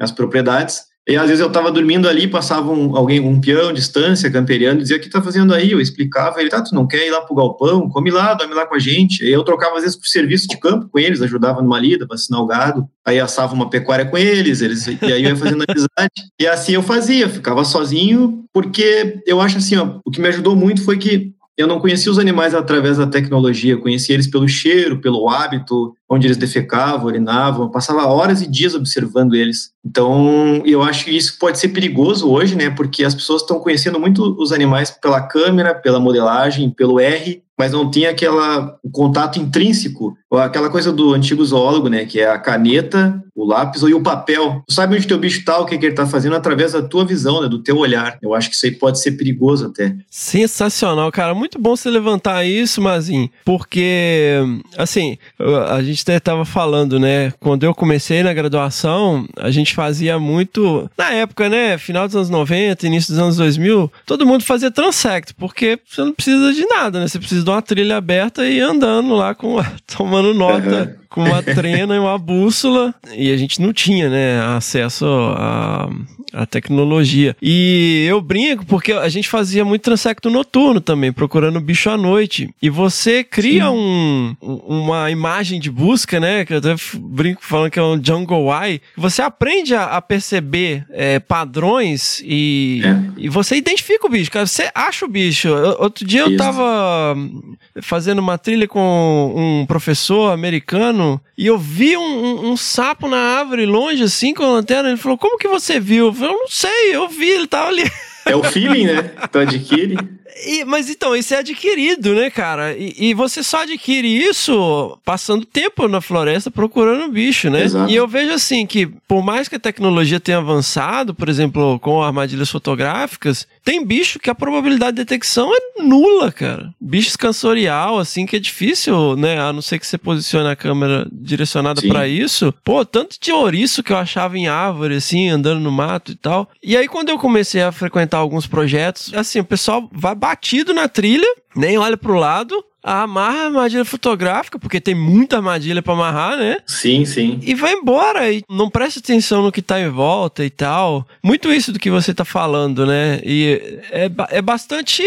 às propriedades. E às vezes eu estava dormindo ali, passava um, alguém, um peão, distância, camperiano, dizia: O que tá fazendo aí? Eu explicava, ele: Tá, tu não quer ir lá pro galpão? Come lá, dorme lá com a gente. E eu trocava às vezes por serviço de campo com eles, ajudava numa lida, vacinar o gado. Aí assava uma pecuária com eles, eles e aí eu ia fazendo amizade. E assim eu fazia, ficava sozinho, porque eu acho assim: ó, o que me ajudou muito foi que eu não conhecia os animais através da tecnologia, conhecia eles pelo cheiro, pelo hábito, onde eles defecavam, urinavam, passava horas e dias observando eles. Então, eu acho que isso pode ser perigoso hoje, né? Porque as pessoas estão conhecendo muito os animais pela câmera, pela modelagem, pelo R, mas não tem aquela o contato intrínseco, aquela coisa do antigo zoólogo, né, que é a caneta, o lápis e o papel. Tu sabe onde teu bicho tá, o que, que ele tá fazendo através da tua visão, né, do teu olhar. Eu acho que isso aí pode ser perigoso até. Sensacional, cara. Muito bom você levantar isso, Mazin, porque, assim, a gente até tava falando, né, quando eu comecei na graduação, a gente fazia muito, na época, né, final dos anos 90, início dos anos 2000, todo mundo fazia transect, porque você não precisa de nada, né, você precisa de uma trilha aberta e andando lá com <laughs> tomando nota. Uhum com uma trena e uma bússola, e a gente não tinha, né, acesso a, a tecnologia. E eu brinco porque a gente fazia muito transecto noturno também, procurando bicho à noite. E você cria um, uma imagem de busca, né, que eu até brinco falando que é um jungle eye, você aprende a, a perceber é, padrões e, é. e você identifica o bicho, cara, você acha o bicho. Outro dia Isso. eu tava fazendo uma trilha com um professor americano e eu vi um, um, um, sapo na árvore longe, assim, com a lanterna. Ele falou: Como que você viu? Eu falei: Eu não sei, eu vi, ele tava ali. <laughs> É o feeling, né? Tu adquire. E, mas então, isso é adquirido, né, cara? E, e, você só adquire isso passando tempo na floresta procurando bicho, né? Exato. E eu vejo assim que, por mais que a tecnologia tenha avançado, por exemplo, com armadilhas fotográficas, tem bicho que a probabilidade de detecção é nula, cara. Bicho escansorial, assim, que é difícil, né? A não ser que você posicione a câmera direcionada para isso. Pô, tanto de ouriço que eu achava em árvore, assim, andando no mato e tal. E aí, quando eu comecei a frequentar alguns projetos, assim, o pessoal vai batido na trilha, nem olha pro lado, amarra a armadilha fotográfica, porque tem muita armadilha para amarrar, né? Sim, sim. E vai embora e não presta atenção no que tá em volta e tal. Muito isso do que você tá falando, né? E é, é bastante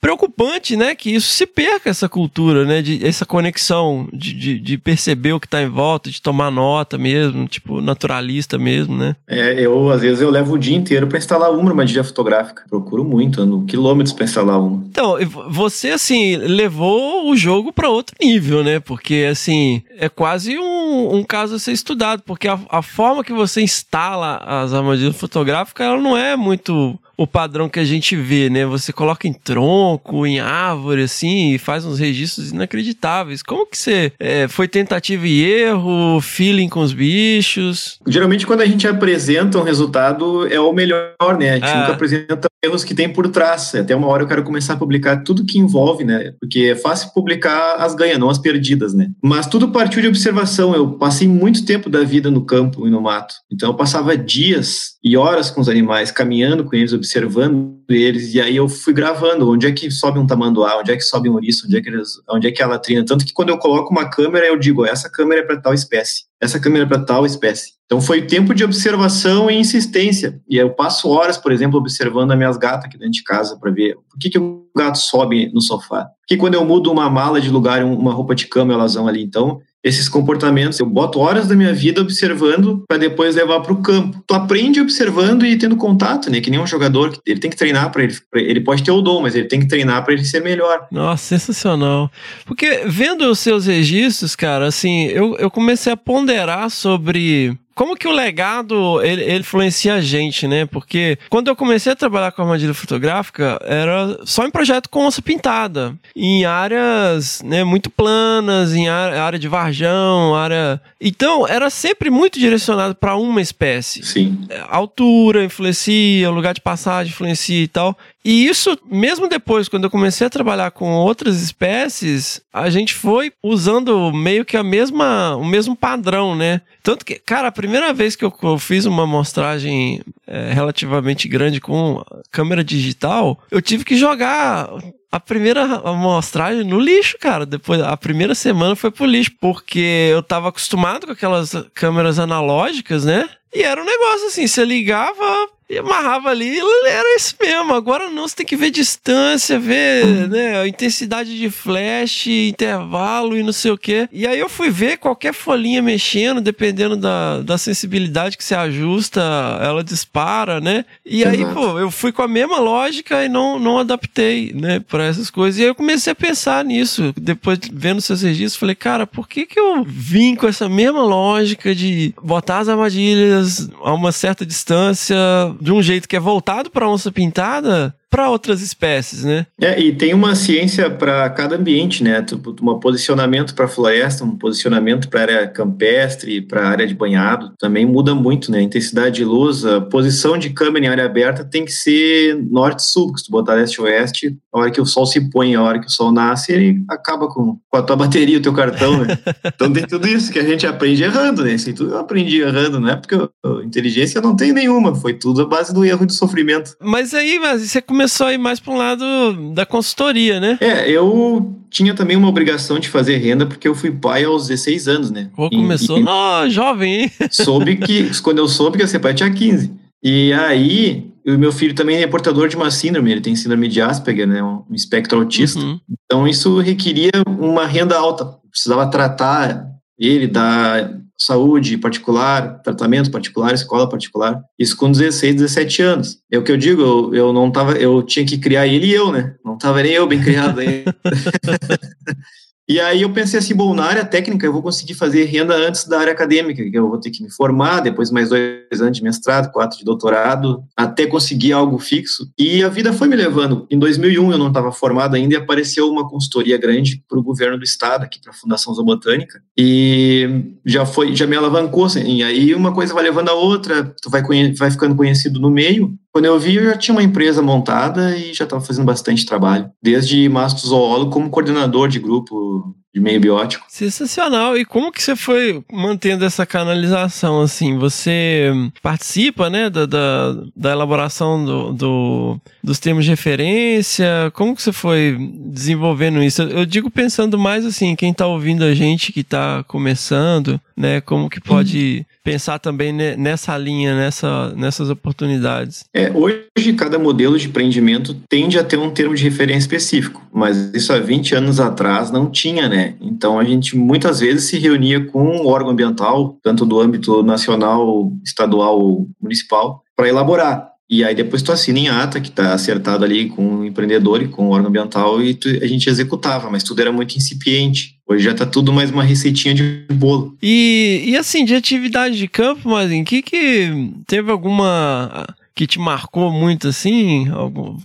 preocupante, né? Que isso se perca, essa cultura, né? De, essa conexão de, de, de perceber o que tá em volta, de tomar nota mesmo, tipo, naturalista mesmo, né? É, eu, às vezes, eu levo o dia inteiro para instalar uma armadilha fotográfica. Procuro muito, ando quilômetros pra instalar uma. Então, você, assim, levou levou o jogo para outro nível, né? Porque, assim, é quase um, um caso a ser estudado, porque a, a forma que você instala as armadilhas fotográficas, ela não é muito o padrão que a gente vê, né? Você coloca em tronco, em árvore, assim, e faz uns registros inacreditáveis. Como que você é, foi tentativa e erro, feeling com os bichos? Geralmente, quando a gente apresenta um resultado, é o melhor, né? A gente ah. nunca apresenta erros que tem por trás. Até uma hora eu quero começar a publicar tudo que envolve, né? Porque é fácil publicar as ganhas, não as perdidas, né? Mas tudo partiu de observação. Eu passei muito tempo da vida no campo e no mato. Então eu passava dias e horas com os animais, caminhando com eles, observando eles, e aí eu fui gravando onde é que sobe um tamanduá, onde é que sobe um ouriço, onde é que, eles, onde é que ela trina. Tanto que quando eu coloco uma câmera, eu digo, essa câmera é para tal espécie, essa câmera para tal espécie. Então foi tempo de observação e insistência. E eu passo horas, por exemplo, observando as minhas gatas aqui dentro de casa para ver por que, que o gato sobe no sofá. Porque quando eu mudo uma mala de lugar, uma roupa de cama, elas vão ali. Então esses comportamentos. Eu boto horas da minha vida observando para depois levar para o campo. Tu aprende observando e tendo contato, né? Que nem um jogador, ele tem que treinar para ele. Ele pode ter o dom, mas ele tem que treinar para ele ser melhor. Nossa, sensacional. Porque vendo os seus registros, cara, assim, eu, eu comecei a ponderar sobre como que o legado ele, ele, influencia a gente, né? Porque quando eu comecei a trabalhar com armadilha fotográfica, era só em projeto com onça pintada, em áreas né, muito planas, em área, de varjão, área. Então, era sempre muito direcionado para uma espécie. Sim. A altura influencia, o lugar de passagem influencia e tal. E isso, mesmo depois, quando eu comecei a trabalhar com outras espécies, a gente foi usando meio que a mesma, o mesmo padrão, né? Tanto que, cara, a primeira vez que eu, eu fiz uma amostragem é, relativamente grande com câmera digital, eu tive que jogar a primeira amostragem no lixo, cara. Depois, a primeira semana foi pro lixo, porque eu tava acostumado com aquelas câmeras analógicas, né? E era um negócio assim, você ligava, e amarrava ali, era isso mesmo. Agora não, você tem que ver distância, ver né, a intensidade de flash, intervalo e não sei o que. E aí eu fui ver qualquer folhinha mexendo, dependendo da, da sensibilidade que você ajusta, ela dispara, né? E Exato. aí, pô, eu fui com a mesma lógica e não, não adaptei, né, para essas coisas. E aí eu comecei a pensar nisso. Depois, vendo seus registros, falei, cara, por que que eu vim com essa mesma lógica de botar as armadilhas a uma certa distância de um jeito que é voltado para onça pintada, para outras espécies, né? É, e tem uma ciência para cada ambiente, né? Um posicionamento para floresta, um posicionamento para área campestre, para área de banhado, também muda muito, né? A intensidade de luz, a posição de câmera em área aberta tem que ser norte-sul, se tu botar leste-oeste, a hora que o sol se põe, a hora que o sol nasce, ele acaba com, com a tua bateria, o teu cartão, né? <laughs> então tem tudo isso que a gente aprende errando, né? Isso tudo eu aprendi errando, não é porque eu, inteligência não tem nenhuma, foi tudo a base do erro e do sofrimento. Mas aí, mas você começou a ir mais para um lado da consultoria, né? É, eu tinha também uma obrigação de fazer renda porque eu fui pai aos 16 anos, né? Pô, começou e, oh, jovem, hein? Soube que, quando eu soube que ia ser pai, tinha 15. E aí, o meu filho também é portador de uma síndrome, ele tem síndrome de Asperger, né? Um espectro autista. Uhum. Então, isso requeria uma renda alta. Precisava tratar ele, dar saúde particular, tratamento particular, escola particular. Isso com 16, 17 anos. É o que eu digo, eu, eu não tava, eu tinha que criar ele e eu, né? Não tava nem eu bem criado ainda. <laughs> E aí eu pensei assim, bom, na área técnica eu vou conseguir fazer renda antes da área acadêmica, que eu vou ter que me formar, depois mais dois anos de mestrado, quatro de doutorado, até conseguir algo fixo. E a vida foi me levando. Em 2001 eu não estava formado ainda e apareceu uma consultoria grande para o governo do estado, aqui para a Fundação Zoobotânica, e já foi, já me alavancou. Assim, e aí uma coisa vai levando a outra, tu vai, vai ficando conhecido no meio, quando eu vi, eu já tinha uma empresa montada e já estava fazendo bastante trabalho, desde mastozoólogo como coordenador de grupo de meio biótico. Sensacional. E como que você foi mantendo essa canalização, assim? Você participa, né, da, da, da elaboração do, do, dos termos de referência? Como que você foi desenvolvendo isso? Eu digo pensando mais, assim, quem está ouvindo a gente que está começando, né, como que pode pensar também nessa linha, nessa, nessas oportunidades? É, hoje, cada modelo de empreendimento tende a ter um termo de referência específico, mas isso há 20 anos atrás não tinha, né? Então, a gente muitas vezes se reunia com um órgão ambiental, tanto do âmbito nacional, estadual ou municipal, para elaborar. E aí depois tu assina em ata, que está acertado ali com o empreendedor e com o órgão ambiental, e tu, a gente executava, mas tudo era muito incipiente. Hoje já está tudo mais uma receitinha de bolo. E, e assim, de atividade de campo, mas em que que teve alguma que te marcou muito assim?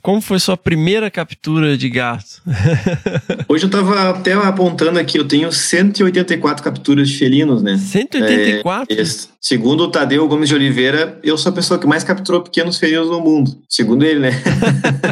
Como foi sua primeira captura de gato? <laughs> Hoje eu estava até apontando aqui, eu tenho 184 capturas de felinos, né? 184? É, segundo o Tadeu Gomes de Oliveira, eu sou a pessoa que mais capturou pequenos felinos no mundo. Segundo ele, né?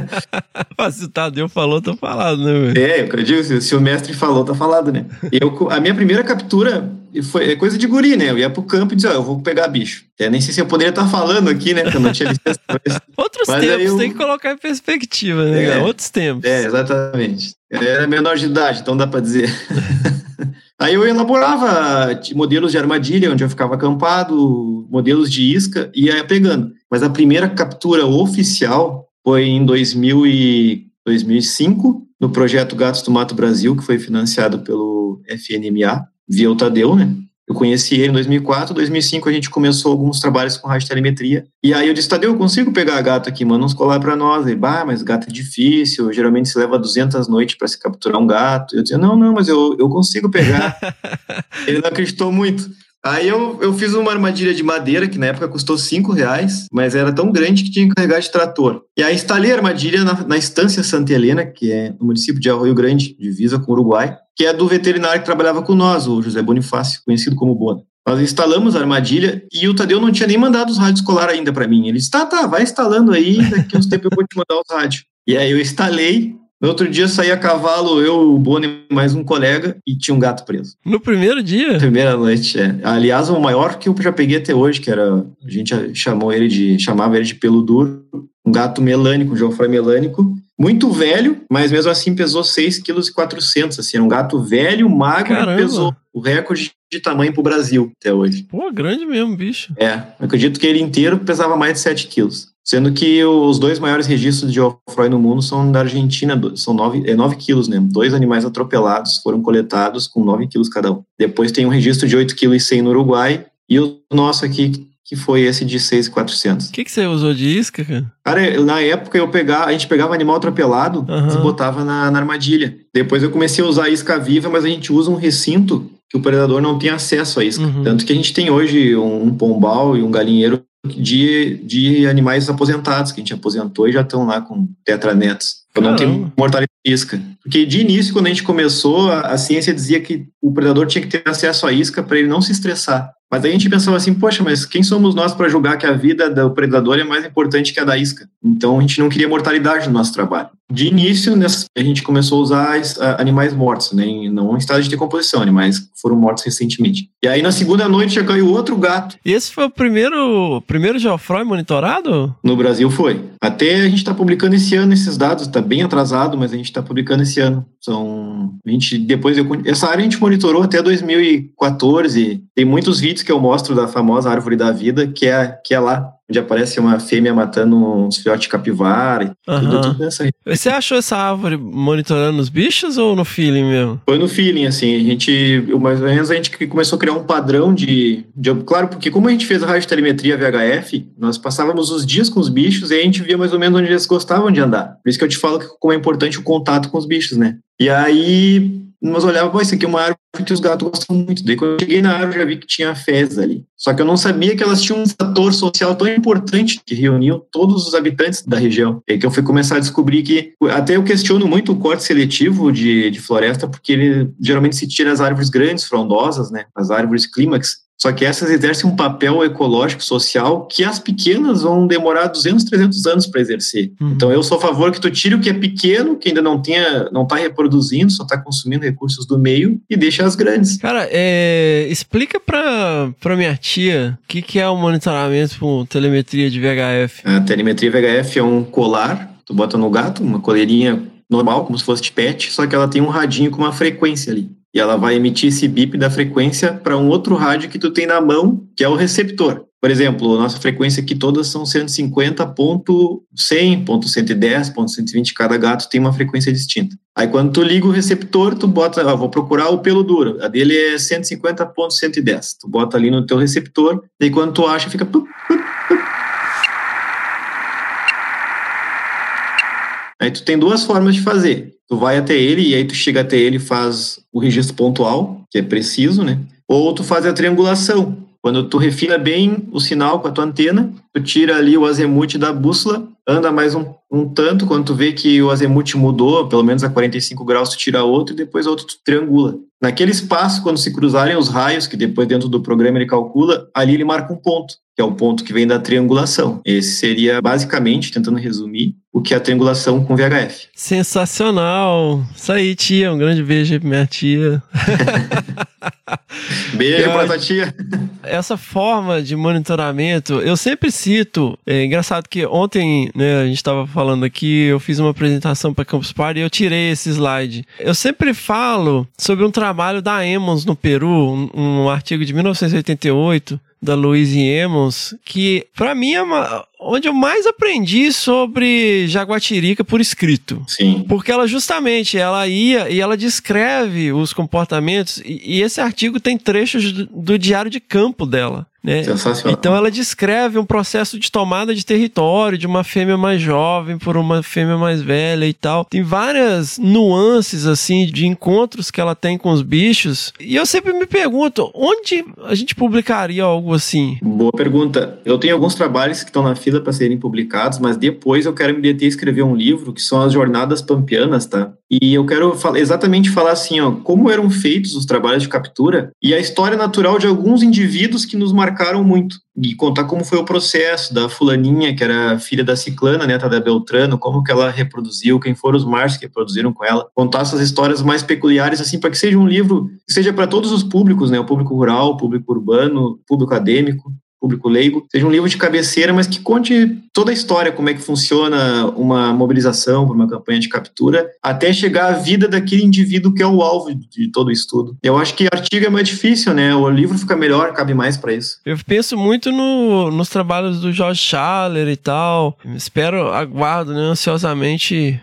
<laughs> se o Tadeu falou, tá falado, né? Véio? É, eu digo, se o mestre falou, tá falado, né? Eu, a minha primeira captura foi é coisa de guri, né? Eu ia pro campo e dizia, oh, eu vou pegar bicho. É, nem sei se eu poderia estar falando aqui, né? Porque eu não tinha licença. Mas... <laughs> Outros mas tempos, eu... tem que colocar em perspectiva, né? É, Outros tempos. É, exatamente. Eu era menor de idade, então dá para dizer. <laughs> Aí eu elaborava modelos de armadilha, onde eu ficava acampado, modelos de isca, e ia pegando. Mas a primeira captura oficial foi em 2000 e 2005, no projeto Gatos do Mato Brasil, que foi financiado pelo FNMA via o Tadeu, né? Eu conheci ele em 2004, 2005 a gente começou alguns trabalhos com radiotelemetria. E aí eu disse, Tadeu, eu consigo pegar gato aqui, manda uns colar para nós. Ele, bah, mas gato é difícil, geralmente se leva 200 noites para se capturar um gato. Eu dizia, não, não, mas eu, eu consigo pegar. <laughs> ele não acreditou muito. Aí eu, eu fiz uma armadilha de madeira, que na época custou 5 reais, mas era tão grande que tinha que carregar de trator. E aí instalei a armadilha na, na estância Santa Helena, que é no município de Arroio Grande, divisa com o Uruguai, que é do veterinário que trabalhava com nós, o José Bonifácio, conhecido como Bona. Nós instalamos a armadilha e o Tadeu não tinha nem mandado os rádios escolar ainda para mim. Ele disse: tá, tá, vai instalando aí, daqui uns tempos eu vou te mandar os rádios. E aí eu instalei, no outro dia saí a cavalo, eu, o Boni, mais um colega, e tinha um gato preso. No primeiro dia? Primeira noite, é. Aliás, o maior que eu já peguei até hoje, que era. A gente chamou ele de. chamava ele de pelo duro. Um gato melânico, um Geoffroy melânico. Muito velho, mas mesmo assim pesou 6,4 kg, assim, era um gato velho, magro, Caramba. pesou o recorde de tamanho pro Brasil até hoje. Pô, grande mesmo, bicho. É, acredito que ele inteiro pesava mais de 7 quilos. Sendo que os dois maiores registros de Geoffroy no mundo são da Argentina, são 9, é 9 quilos, né? Dois animais atropelados foram coletados com 9 quilos cada um. Depois tem um registro de 8 quilos e 100 no Uruguai e o nosso aqui, que foi esse de 6,400. O que, que você usou de isca, cara? Cara, na época eu pegava, a gente pegava animal atropelado Aham. e botava na, na armadilha. Depois eu comecei a usar isca viva, mas a gente usa um recinto que o predador não tem acesso à isca. Uhum. Tanto que a gente tem hoje um pombal e um galinheiro de, de animais aposentados, que a gente aposentou e já estão lá com tetranetos. Eu não tenho mortalidade de isca. Porque de início, quando a gente começou, a, a ciência dizia que o predador tinha que ter acesso à isca para ele não se estressar. Mas aí a gente pensava assim, poxa, mas quem somos nós para julgar que a vida do predador é mais importante que a da isca? Então a gente não queria mortalidade no nosso trabalho. De início, a gente começou a usar animais mortos, né? não em estado de decomposição, animais que foram mortos recentemente. E aí na segunda noite já caiu outro gato. E esse foi o primeiro, primeiro Geoffroy monitorado? No Brasil foi. Até a gente está publicando esse ano esses dados, está bem atrasado, mas a gente está publicando esse ano. São. A gente, depois eu, essa área a gente monitorou até 2014. Tem muitos vídeos que eu mostro da famosa árvore da vida, que é, que é lá, onde aparece uma fêmea matando uns filhotes de capivara e tudo, tudo nessa Você achou essa árvore monitorando os bichos ou no feeling mesmo? Foi no feeling, assim, a gente, mais ou menos a gente começou a criar um padrão de, de- claro, porque como a gente fez a radiotelemetria VHF, nós passávamos os dias com os bichos e a gente via mais ou menos onde eles gostavam de andar. Por isso que eu te falo que como é importante o contato com os bichos, né? E aí, nós olhávamos, pô, isso aqui é uma árvore que os gatos gostam muito. Daí quando eu cheguei na árvore, já vi que tinha fezes ali. Só que eu não sabia que elas tinham um fator social tão importante que reuniu todos os habitantes da região. É que eu fui começar a descobrir que, até eu questiono muito o corte seletivo de, de floresta, porque ele geralmente se tira as árvores grandes, frondosas, né? As árvores clímax. Só que essas exercem um papel ecológico, social, que as pequenas vão demorar 200, 300 anos para exercer. Uhum. Então eu sou a favor que tu tire o que é pequeno, que ainda não tenha, não está reproduzindo, só está consumindo recursos do meio e deixa as grandes. Cara, é, explica pra, pra minha tia o que, que é o monitoramento por telemetria de VHF. A telemetria VHF é um colar, tu bota no gato, uma coleirinha normal, como se fosse de pet, só que ela tem um radinho com uma frequência ali. E ela vai emitir esse bip da frequência para um outro rádio que tu tem na mão, que é o receptor. Por exemplo, nossa frequência aqui todas são 150.100.110.120, cada gato tem uma frequência distinta. Aí quando tu liga o receptor, tu bota, vou procurar o pelo duro, a dele é 150.110. Tu bota ali no teu receptor, e quando tu acha, fica Aí tu tem duas formas de fazer. Tu vai até ele e aí tu chega até ele e faz o registro pontual, que é preciso, né? Ou tu faz a triangulação. Quando tu refina bem o sinal com a tua antena, tu tira ali o azemute da bússola, anda mais um, um tanto, quando tu vê que o azemute mudou, pelo menos a 45 graus, tu tira outro e depois outro tu triangula. Naquele espaço, quando se cruzarem os raios, que depois dentro do programa ele calcula, ali ele marca um ponto, que é o ponto que vem da triangulação. Esse seria, basicamente, tentando resumir, o que é a triangulação com VHF. Sensacional! Isso aí, tia. Um grande beijo aí pra minha tia. <laughs> Beijo Eu pra tua tia. Essa forma de monitoramento, eu sempre cito. É engraçado que ontem, né, a gente estava falando aqui, eu fiz uma apresentação para Campus Party e eu tirei esse slide. Eu sempre falo sobre um trabalho da Emmons no Peru, um, um artigo de 1988 da Louise Emmons, que para mim é uma- onde eu mais aprendi sobre jaguatirica por escrito. Sim. Porque ela justamente, ela ia e ela descreve os comportamentos e, e esse artigo tem trechos do, do diário de campo dela. Né? Sensacional. Então ela descreve um processo de tomada de território de uma fêmea mais jovem por uma fêmea mais velha e tal. Tem várias nuances assim de encontros que ela tem com os bichos. E eu sempre me pergunto, onde a gente publicaria algo assim? Boa pergunta. Eu tenho alguns trabalhos que estão na fila para serem publicados, mas depois eu quero me deter a escrever um livro que são as jornadas pampianas, tá? E eu quero falar, exatamente falar assim, ó, como eram feitos os trabalhos de captura e a história natural de alguns indivíduos que nos marcaram muito. E contar como foi o processo da fulaninha, que era filha da ciclana, neta da Beltrano, como que ela reproduziu, quem foram os machos que reproduziram com ela. Contar essas histórias mais peculiares, assim, para que seja um livro que seja para todos os públicos, né? O público rural, o público urbano, público acadêmico público leigo, seja um livro de cabeceira, mas que conte toda a história, como é que funciona uma mobilização para uma campanha de captura, até chegar à vida daquele indivíduo que é o alvo de todo o estudo. Eu acho que artigo é mais difícil, né? O livro fica melhor, cabe mais para isso. Eu penso muito no, nos trabalhos do George Schaller e tal. Espero, aguardo né, ansiosamente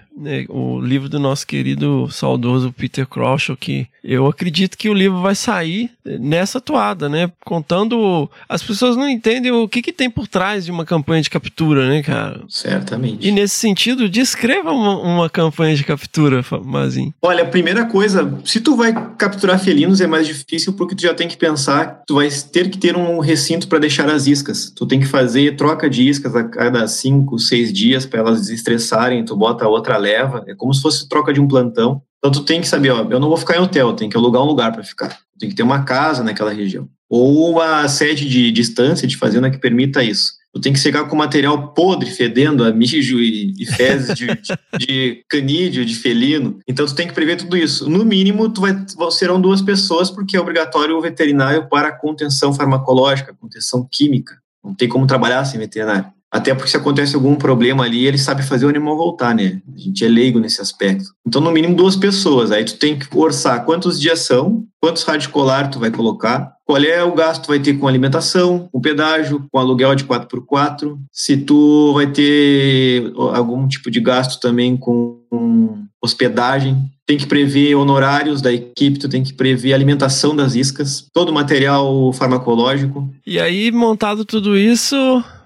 o livro do nosso querido saudoso Peter Crouch, que eu acredito que o livro vai sair nessa toada, né? Contando. As pessoas não entendem o que, que tem por trás de uma campanha de captura, né, cara? Certamente. E nesse sentido, descreva uma, uma campanha de captura, Mazinho. Olha, a primeira coisa, se tu vai capturar felinos é mais difícil porque tu já tem que pensar que tu vai ter que ter um recinto para deixar as iscas. Tu tem que fazer troca de iscas a cada cinco, seis dias para elas desestressarem, tu bota outra leva, é como se fosse troca de um plantão. Então tu tem que saber, ó, eu não vou ficar em hotel, tem que alugar um lugar para ficar. Tem que ter uma casa naquela região. Ou uma sede de distância de fazenda que permita isso. Tu tem que chegar com material podre, fedendo a mijo e, e fezes de, de, de, canídeo, de felino. Então tu tem que prever tudo isso. No mínimo, tu vai, serão duas pessoas, porque é obrigatório o veterinário para contenção farmacológica, contenção química. Não tem como trabalhar sem veterinário. Até porque se acontece algum problema ali, ele sabe fazer o animal voltar, né? A gente é leigo nesse aspecto. Então, no mínimo, duas pessoas. Aí tu tem que orçar quantos dias são, quantos radicolar tu vai colocar, qual é o gasto que tu vai ter com alimentação, com pedágio, com aluguel de 4x4, se tu vai ter algum tipo de gasto também com hospedagem, tem que prever honorários da equipe, tu tem que prever alimentação das iscas, todo o material farmacológico. E aí, montado tudo isso,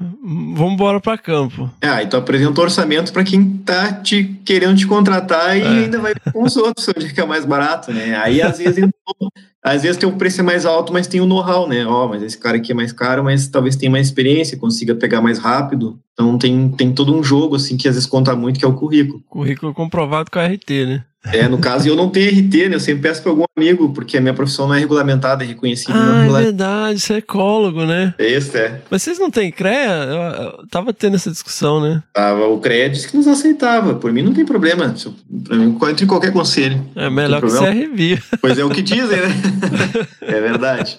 vamos embora para campo. É, aí tu apresenta o orçamento para quem tá te querendo te contratar e é. ainda vai com os outros, <laughs> onde que é mais barato, né? Aí às vezes às vezes tem um preço mais alto, mas tem o um know-how, né? Ó, oh, mas esse cara aqui é mais caro, mas talvez tenha mais experiência, consiga pegar mais rápido. Então tem, tem todo um jogo, assim, que às vezes conta muito, que é o currículo. Currículo comprovado com a RT, né? É, no caso, eu não tenho RT, né? Eu sempre peço para algum amigo, porque a minha profissão não é regulamentada, é reconhecida. Ah, é verdade, você é ecólogo, né? Esse é. Mas vocês não têm CREA? Eu, eu tava tendo essa discussão, né? Tava, o CREA disse que nos aceitava. Por mim não tem problema. Para mim, entre qualquer conselho. É melhor que CRV. Pois é o que dizem, né? <laughs> é verdade.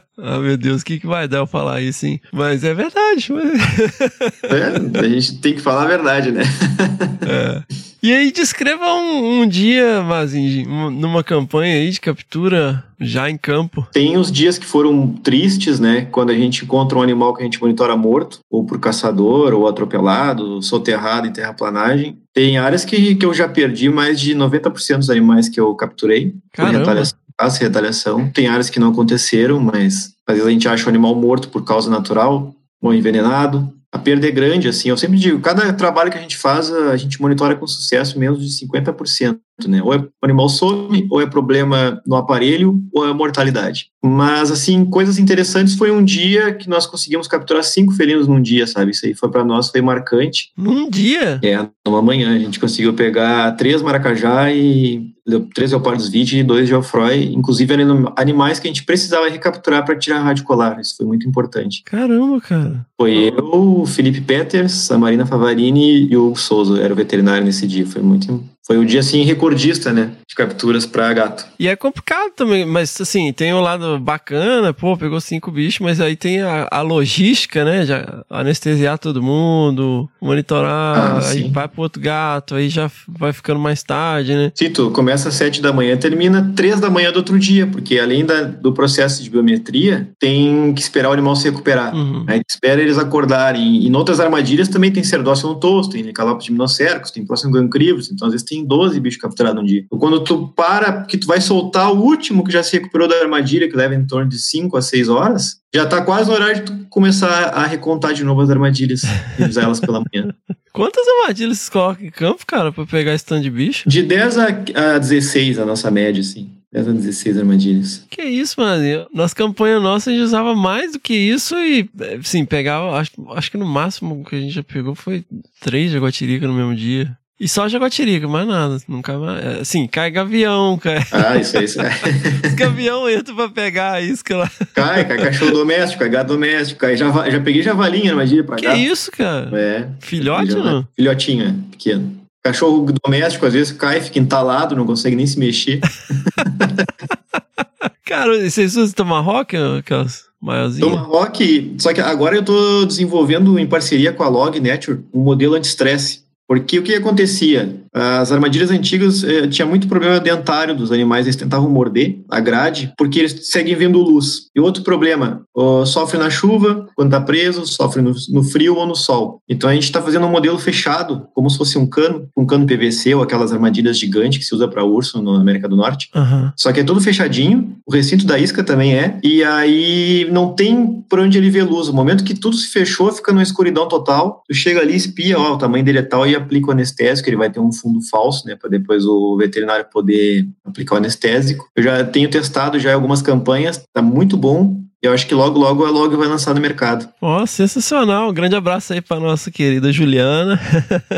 <laughs> Ah, meu Deus, o que, que vai dar eu falar isso, hein? Mas é verdade. <laughs> é, a gente tem que falar a verdade, né? <laughs> é. E aí, descreva um, um dia, Mazinho, numa campanha aí de captura já em campo. Tem os dias que foram tristes, né? Quando a gente encontra um animal que a gente monitora morto, ou por caçador, ou atropelado, soterrado em terraplanagem. Tem áreas que, que eu já perdi mais de 90% dos animais que eu capturei. Caramba. Por retaliação, retaliação. Tem áreas que não aconteceram, mas às vezes a gente acha o animal morto por causa natural, ou envenenado. A perda é grande, assim, eu sempre digo, cada trabalho que a gente faz, a gente monitora com sucesso menos de 50%, né? Ou é o animal some, ou é problema no aparelho, ou é mortalidade. Mas, assim, coisas interessantes foi um dia que nós conseguimos capturar cinco felinos num dia, sabe? Isso aí foi para nós, foi marcante. Num dia? É, numa manhã. A gente conseguiu pegar três maracajá e três leopardos vide e dois geofroy, inclusive animais que a gente precisava recapturar para tirar a rádio colar. Isso foi muito importante. Caramba, cara. Foi eu, o Felipe Peters, a Marina Favarini e o Hugo Souza, era o veterinário nesse dia. Foi muito foi o dia assim recordista, né, de capturas para gato. E é complicado também, mas assim, tem o um lado bacana, pô, pegou cinco bichos, mas aí tem a, a logística, né, já anestesiar todo mundo, monitorar, ah, aí vai pro outro gato, aí já vai ficando mais tarde, né? Sim, tu começa às sete da manhã, termina três da manhã do outro dia, porque além da, do processo de biometria, tem que esperar o animal se recuperar. Uhum. Aí espera eles acordarem. E em outras armadilhas também tem cerdócio no tosto, tem calopes de minocércos, tem próximo gancrivos, então às vezes tem 12 bichos capturados um dia. Então, quando tu para, que tu vai soltar o último que já se recuperou da armadilha, que leva em torno de 5 a 6 horas, já tá quase no horário de tu começar a recontar de novo as armadilhas e usar elas pela manhã. <laughs> Quantas armadilhas vocês colocam em campo, cara, pra pegar esse tanto de bicho? De 10 a, a 16 a nossa média, assim. 10 a 16 armadilhas. Que isso, mano. Nas campanhas nossas a gente usava mais do que isso e, assim, pegava. Acho, acho que no máximo que a gente já pegou foi três jaguatirica no mesmo dia. E só jaguatirica, mais nada. Nunca mais. É, assim, cai gavião, cai. Ah, isso aí, isso aí. <laughs> Os gavião entram pra pegar a isca lá. Cai, cai cachorro doméstico, cai gato doméstico, cai java, já peguei javalinha, imagina, pra que gato. Que isso, cara? É. Filhote, não? Filhotinho, é, pequeno. Cachorro doméstico, às vezes, cai, fica entalado, não consegue nem se mexer. <laughs> cara, vocês usam Tomahawk, aquelas maiorzinhas? Tomahawk, só que agora eu tô desenvolvendo em parceria com a Log Nature um modelo anti-estresse porque o que acontecia? As armadilhas antigas eh, tinha muito problema dentário dos animais, eles tentavam morder a grade porque eles seguem vendo luz. E outro problema, sofre na chuva, quando está preso, sofre no, no, frio ou no sol. Então a gente está fazendo um modelo fechado, como se fosse um cano, um cano PVC ou aquelas armadilhas gigantes que se usa para urso na América do Norte. Uhum. Só que é todo fechadinho, o recinto da isca também é, e aí não tem por onde ele ver luz. No momento que tudo se fechou, fica numa escuridão total, tu chega ali, espia, ó, o tamanho dele é tal e aplica o anestésico, ele vai ter um fundo falso, né, para depois o veterinário poder aplicar o anestésico. Eu já tenho testado já algumas campanhas, tá muito bom. Eu acho que logo, logo a Log vai lançar no mercado. Ó, oh, sensacional. Um grande abraço aí para nossa querida Juliana,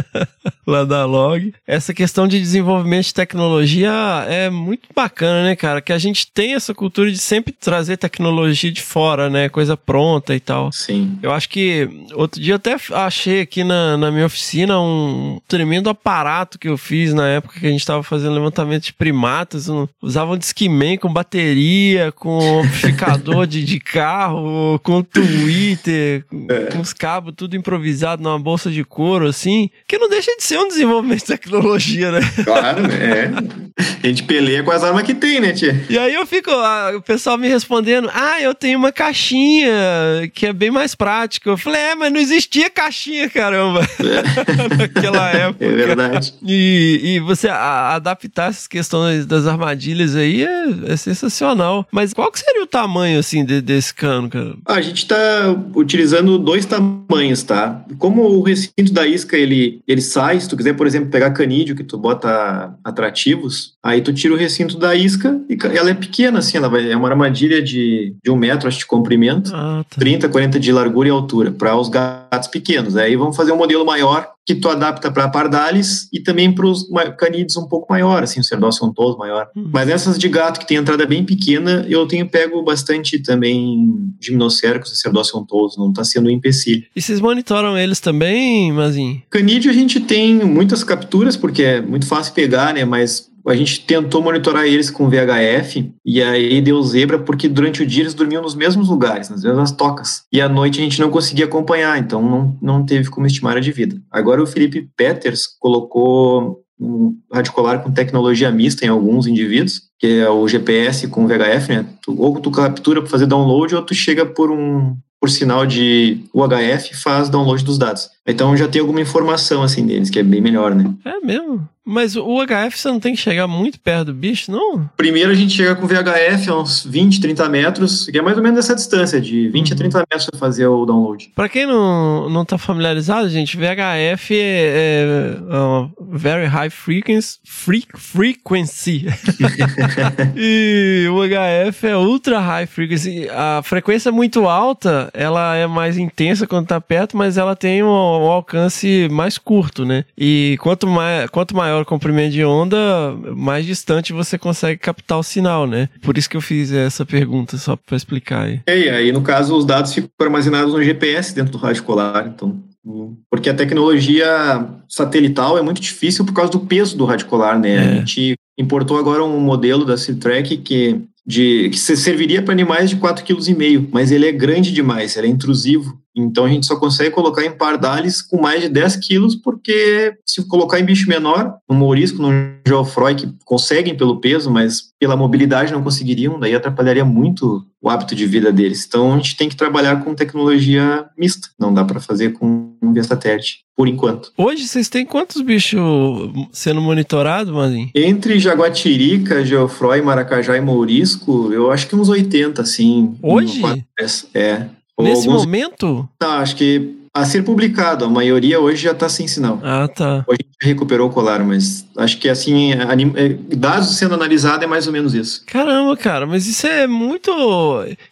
<laughs> lá da Log. Essa questão de desenvolvimento de tecnologia é muito bacana, né, cara? Que a gente tem essa cultura de sempre trazer tecnologia de fora, né? Coisa pronta e tal. Sim. Eu acho que outro dia até achei aqui na, na minha oficina um tremendo aparato que eu fiz na época que a gente estava fazendo levantamento de primatas. Um, usava um Discman com bateria, com amplificador de de carro, com Twitter, é. com os cabos tudo improvisado numa bolsa de couro, assim, que não deixa de ser um desenvolvimento de tecnologia, né? Claro, é. <laughs> A gente peleia com as armas que tem, né, tia? E aí eu fico, o pessoal me respondendo, ah, eu tenho uma caixinha que é bem mais prática. Eu falei, é, mas não existia caixinha, caramba, é. <laughs> naquela <laughs> época. É verdade. E, e você a, adaptar essas questões das armadilhas aí é, é sensacional. Mas qual que seria o tamanho, assim, de, desse cano, cara? A gente está utilizando dois tamanhos, tá? Como o recinto da isca ele, ele sai, se tu quiser, por exemplo, pegar canídeo que tu bota atrativos, aí tu tira o recinto da isca e ela é pequena, assim, ela vai, é uma armadilha de, de um metro, acho, de comprimento, ah, tá. 30, 40 de largura e altura, para os gatos pequenos. Aí vamos fazer um modelo maior que tu adapta para pardales e também para os canídeos um pouco maior, assim, o cerdócio ontoso maior. Hum. Mas essas de gato que tem entrada bem pequena, eu tenho pego bastante também gimnocércos e cerdócio ontoso, não está sendo um empecilho. E vocês monitoram eles também, Mazinho? Canídeo a gente tem muitas capturas, porque é muito fácil pegar, né, mas a gente tentou monitorar eles com VHF e aí deu zebra porque durante o dia eles dormiam nos mesmos lugares, nas mesmas tocas. E à noite a gente não conseguia acompanhar, então não, não teve como estimar a de vida. Agora o Felipe Peters colocou um radicular com tecnologia mista em alguns indivíduos, que é o GPS com VHF, né? Ou tu captura para fazer download ou tu chega por um por sinal de UHF faz download dos dados. Então já tem alguma informação assim deles, que é bem melhor, né? É mesmo? Mas o UHF você não tem que chegar muito perto do bicho, não? Primeiro a gente chega com o VHF a uns 20, 30 metros, que é mais ou menos essa distância, de 20 uhum. a 30 metros para fazer o download. Para quem não, não tá familiarizado, gente, VHF é, é uma Very High Frequency, free, frequency. <laughs> <laughs> e o UHF é Ultra High Frequency. A frequência muito alta, ela é mais intensa quando tá perto, mas ela tem um um alcance mais curto, né? E quanto, mais, quanto maior o comprimento de onda, mais distante você consegue captar o sinal, né? Por isso que eu fiz essa pergunta, só para explicar aí. É, e aí, no caso, os dados ficam armazenados no GPS dentro do rádio colar, então Porque a tecnologia satelital é muito difícil por causa do peso do radicolar, né? É. A gente importou agora um modelo da Siltrek que de que se- serviria para animais de 4,5 kg, mas ele é grande demais, ele é intrusivo. Então a gente só consegue colocar em pardales com mais de 10 quilos, porque se colocar em bicho menor, um mourisco, num geofroy, que conseguem pelo peso, mas pela mobilidade não conseguiriam, daí atrapalharia muito o hábito de vida deles. Então a gente tem que trabalhar com tecnologia mista, não dá para fazer com um via satélite, por enquanto. Hoje vocês têm quantos bichos sendo monitorados, Mazinho? Entre jaguatirica, geofroy, maracajá e mourisco, eu acho que uns 80, assim. Hoje? no- É. Nesse alguns- momento? Tá, acho que a ser publicado, a maioria hoje já tá sem sinal. Ah, tá. Hoje a gente recuperou o colar, mas acho que assim, anim- é, dados sendo analisados é mais ou menos isso. Caramba, cara, mas isso é muito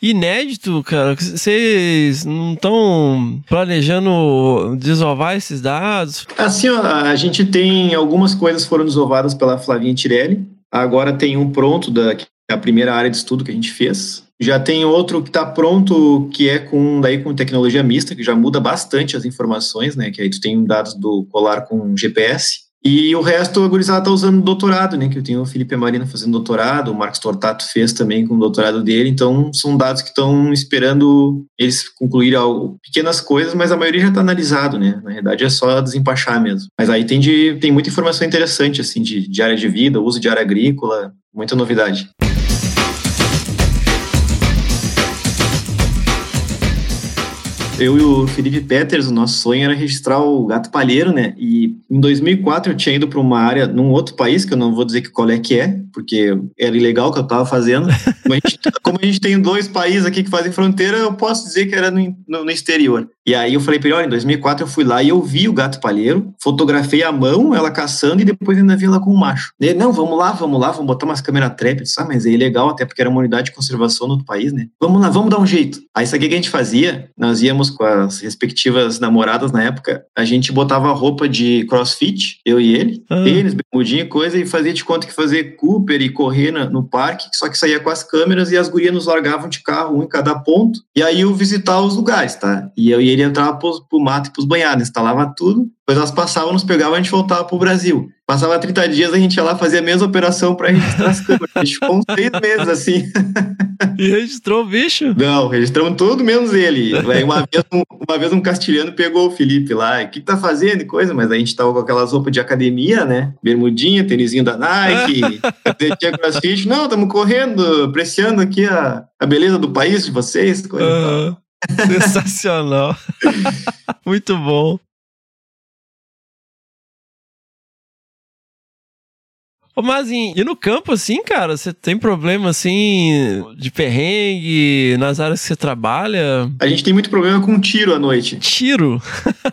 inédito, cara. Vocês não estão planejando desovar esses dados? Assim, ó, a gente tem algumas coisas foram desovadas pela Flavinha Tirelli. Agora tem um pronto da é a primeira área de estudo que a gente fez. Já tem outro que está pronto, que é com daí com tecnologia mista, que já muda bastante as informações, né? Que aí tu tem dados do colar com GPS. E o resto a gurizada tá usando doutorado, né? Que eu tenho o Felipe Marina fazendo doutorado, o Marcos Tortato fez também com o doutorado dele. Então, são dados que estão esperando eles concluírem algo, pequenas coisas, mas a maioria já está analisado, né? Na verdade, é só desempachar mesmo. Mas aí tem, de, tem muita informação interessante, assim, de, de área de vida, uso de área agrícola, muita novidade. Eu e o Felipe Peters, o nosso sonho era registrar o gato palheiro, né? E em 2004 eu tinha ido para uma área num outro país, que eu não vou dizer que qual é que é, porque era ilegal o que eu estava fazendo. <laughs> Como a, gente, como a gente tem dois países aqui que fazem fronteira, eu posso dizer que era no, no, no exterior. E aí eu falei para ele, olha, em 2004 eu fui lá e eu vi o gato palheiro, fotografei a mão, ela caçando, e depois ainda vi ela com o macho. Ele, não, vamos lá, vamos lá, vamos botar umas câmeras trap. Disse, ah, mas é ilegal, até porque era uma unidade de conservação no outro país, né? Vamos lá, vamos dar um jeito. Aí isso aqui que a gente fazia, nós íamos com as respectivas namoradas na época, a gente botava roupa de crossfit, eu e ele, Ah. tênis, bermudinha e coisa, e fazia de conta que fazer Cooper e correr na- no parque, só que saía com as câmeras e as gurias nos largavam de carro, um em cada ponto, e aí eu visitar os lugares, tá? E eu e ele entrava pros, pro mato e pros banhados, instalava tudo, depois elas passavam, nos pegavam e a gente voltava pro Brasil. Passava 30 dias, a gente ia lá fazer a mesma operação para registrar as câmeras. <laughs> A gente ficou uns seis meses assim. E registrou o bicho? Não, registramos tudo menos ele. Aí uma vez, um, uma vez um castilhano pegou o Felipe lá, o que, que tá fazendo e coisa, mas a gente tava com aquelas roupas de academia, né? Bermudinha, tênisinho da Nike, <laughs> tinha crossfit. Não, estamos correndo, apreciando aqui a, a beleza do país de vocês. Coisa. Aham. Sensacional. <laughs> Muito bom. Ô, Mazinho, e no campo, assim, cara, você tem problema, assim, de perrengue nas áreas que você trabalha? A gente tem muito problema com tiro à noite. Tiro?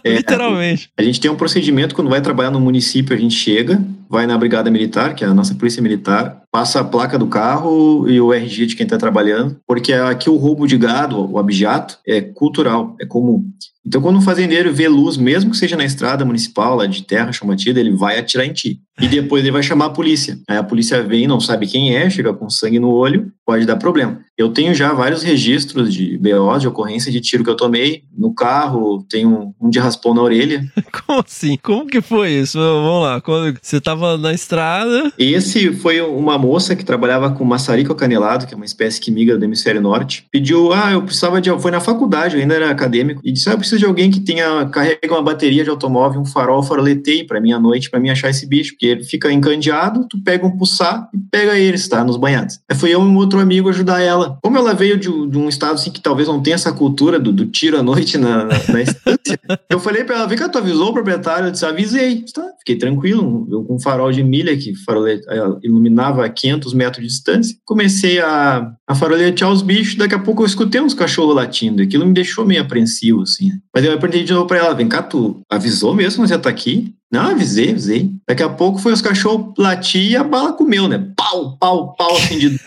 É, <laughs> Literalmente. A gente tem um procedimento quando vai trabalhar no município, a gente chega, vai na brigada militar, que é a nossa polícia militar, passa a placa do carro e o RG de quem está trabalhando, porque aqui o roubo de gado, o abjato, é cultural, é comum. Então, quando um fazendeiro vê luz, mesmo que seja na estrada municipal, lá de terra, chamativa, ele vai atirar em ti. E depois ele vai chamar a polícia. Aí a polícia vem, não sabe quem é, chega com sangue no olho, pode dar problema. Eu tenho já vários registros de BOs, de ocorrência de tiro que eu tomei no carro, tenho um de raspão na orelha. <laughs> Como assim? Como que foi isso? Vamos lá. Quando você tava na estrada. Esse foi uma moça que trabalhava com maçarico acanelado, que é uma espécie que migra do hemisfério norte. Pediu, ah, eu precisava de. Foi na faculdade, eu ainda era acadêmico. E disse, ah, eu preciso de alguém que tenha. carrega uma bateria de automóvel, um farol, faroletei pra mim à noite, pra mim achar esse bicho. Porque ele fica encandeado, tu pega um pulsar e pega eles, tá? Nos banhados. Aí fui eu e um outro amigo ajudar ela. Como ela veio de, de um estado assim que talvez não tenha essa cultura do, do tiro à noite na, na, na instância, eu falei pra ela, vem cá, tu avisou o proprietário? Eu disse, avisei. Tá, fiquei tranquilo. Eu com farol de milha que farole, iluminava a 500 metros de distância. Comecei a, a faroletear os bichos. Daqui a pouco eu escutei uns cachorros latindo. Aquilo me deixou meio apreensivo, assim. Mas eu perguntei de novo pra ela, vem cá, tu avisou mesmo que você tá aqui? Não, avisei, avisei. Daqui a pouco foi os cachorros latir e a bala comeu, né? Pau, pau, pau, assim de né?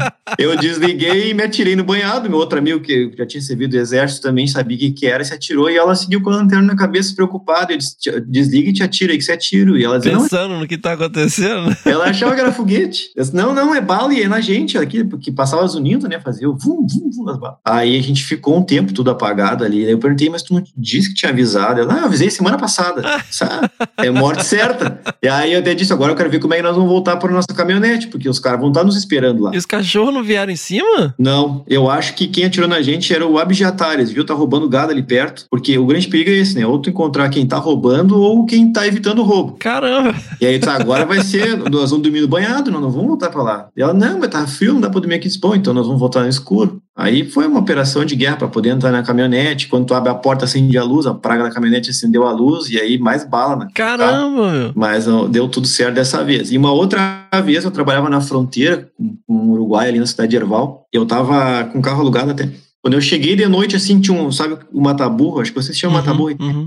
<laughs> Eu desliguei e me atirei no banhado. Meu outro amigo, que já tinha servido do exército, também sabia o que, que era, se atirou e ela seguiu com a lanterna na cabeça, preocupada. Eu disse, desliga e te atira aí, que você atira. E ela dizia, Pensando no que tá acontecendo. <laughs> ela achava que era foguete. Eu disse, não, não, é bala e é na gente aqui, porque passava zunindo, né? Fazia o vum, vum, vum as balas. Aí a gente ficou um tempo tudo apagado ali. Aí eu perguntei, mas tu não disse que tinha avisado? Ela, ah, eu avisei semana passada. <laughs> Sabe? É morte certa. E aí eu até disse, agora eu quero ver como é que nós vamos voltar para nossa caminhonete, porque os caras vão estar nos esperando lá. E os cachorros não vieram em cima? Não, eu acho que quem atirou na gente era o abjatários, viu? Tá roubando gado ali perto. Porque o grande perigo é esse, né? Ou tu encontrar quem tá roubando ou quem tá evitando o roubo. Caramba! E aí, tá, agora vai ser, <laughs> nós vamos dormir no banhado, nós não vamos voltar pra lá. E ela, não, mas tá frio, não dá pra dormir aqui. Bom, então nós vamos voltar no escuro. Aí foi uma operação de guerra para poder entrar na caminhonete. Quando tu abre a porta, acende a luz, a praga da caminhonete acendeu a luz e aí mais bala, né? Caramba, meu. Mas ó, deu tudo certo dessa vez. E uma outra vez eu trabalhava na fronteira com, com o Uruguai, ali na cidade de Erval. Eu tava com carro alugado até. Quando eu cheguei de noite, assim, tinha um, sabe, o mataburro, acho que vocês chamam Uhum, mataburro uhum.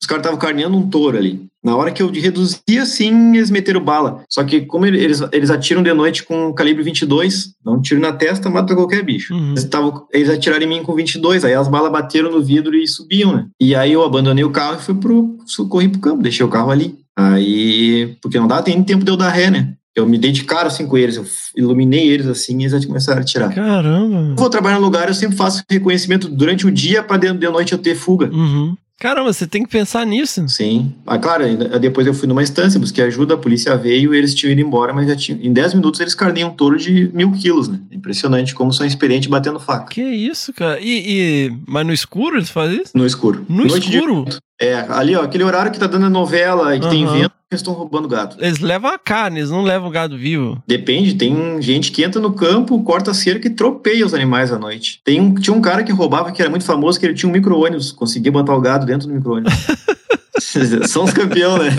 Os caras estavam carneando um touro ali. Na hora que eu reduzi assim, eles meteram bala. Só que como ele- eles, eles atiram de noite com calibre 22, dá um tiro na testa, mata qualquer bicho. Uhum. Eles, tavam, eles atiraram em mim com 22, aí as balas bateram no vidro e subiam, né? E aí eu abandonei o carro e fui pro, corri pro campo, deixei o carro ali. Aí, porque não dá nem tempo de eu dar ré, né? Eu me dei de cara assim com eles, eu iluminei eles assim e eles já começaram a atirar. Caramba. Eu vou trabalhar no lugar, eu sempre faço reconhecimento durante o dia para dentro de noite eu ter fuga. Uhum. Caramba, você tem que pensar nisso. Sim. Ah, claro, ainda- depois eu fui numa instância, busquei ajuda, a polícia veio eles tinham ido embora, mas já tinham, em 10 minutos eles carneiam um touro de mil quilos, né? Impressionante como são experientes batendo faca. Que isso, cara? E, e- Mas no escuro eles fazem isso? No escuro. No Noite de- escuro? É, ali, ó, aquele horário que tá dando a novela e que tem Aham. vento, eles estão roubando gado. Eles levam a carne, eles não levam o gado vivo. Depende, tem gente que entra no campo, corta a cerca e tropeia os animais à noite. Tem um, tinha um cara que roubava que era muito famoso, que ele tinha um micro-ônibus, conseguia botar o gado dentro do micro-ônibus. <laughs> São os campeão, né? <laughs>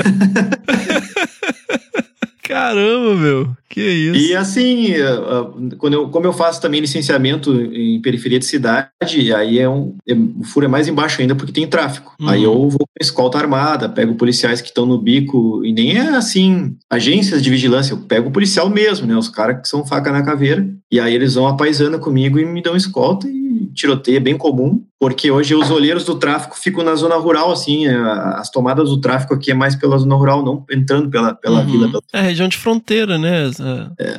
Caramba, meu. Que isso. E assim, eh, eh, quando eu, como eu faço também licenciamento em periferia de cidade, aí é um, é- o furo é mais embaixo ainda porque tem tráfico. Uhum. Aí eu vou com escolta armada, pego policiais que estão no bico, e nem é assim, agências de vigilância, eu pego o policial mesmo, né? Os caras que são faca na caveira, e aí eles vão apaisando comigo e me dão escolta e tiroteio é bem comum, porque hoje os olheiros do tráfico ficam na zona rural, assim, eh, as tomadas do tráfico aqui é mais pela zona rural, não entrando pela, pela Uhum. vila. Pela... É região de fronteira, né?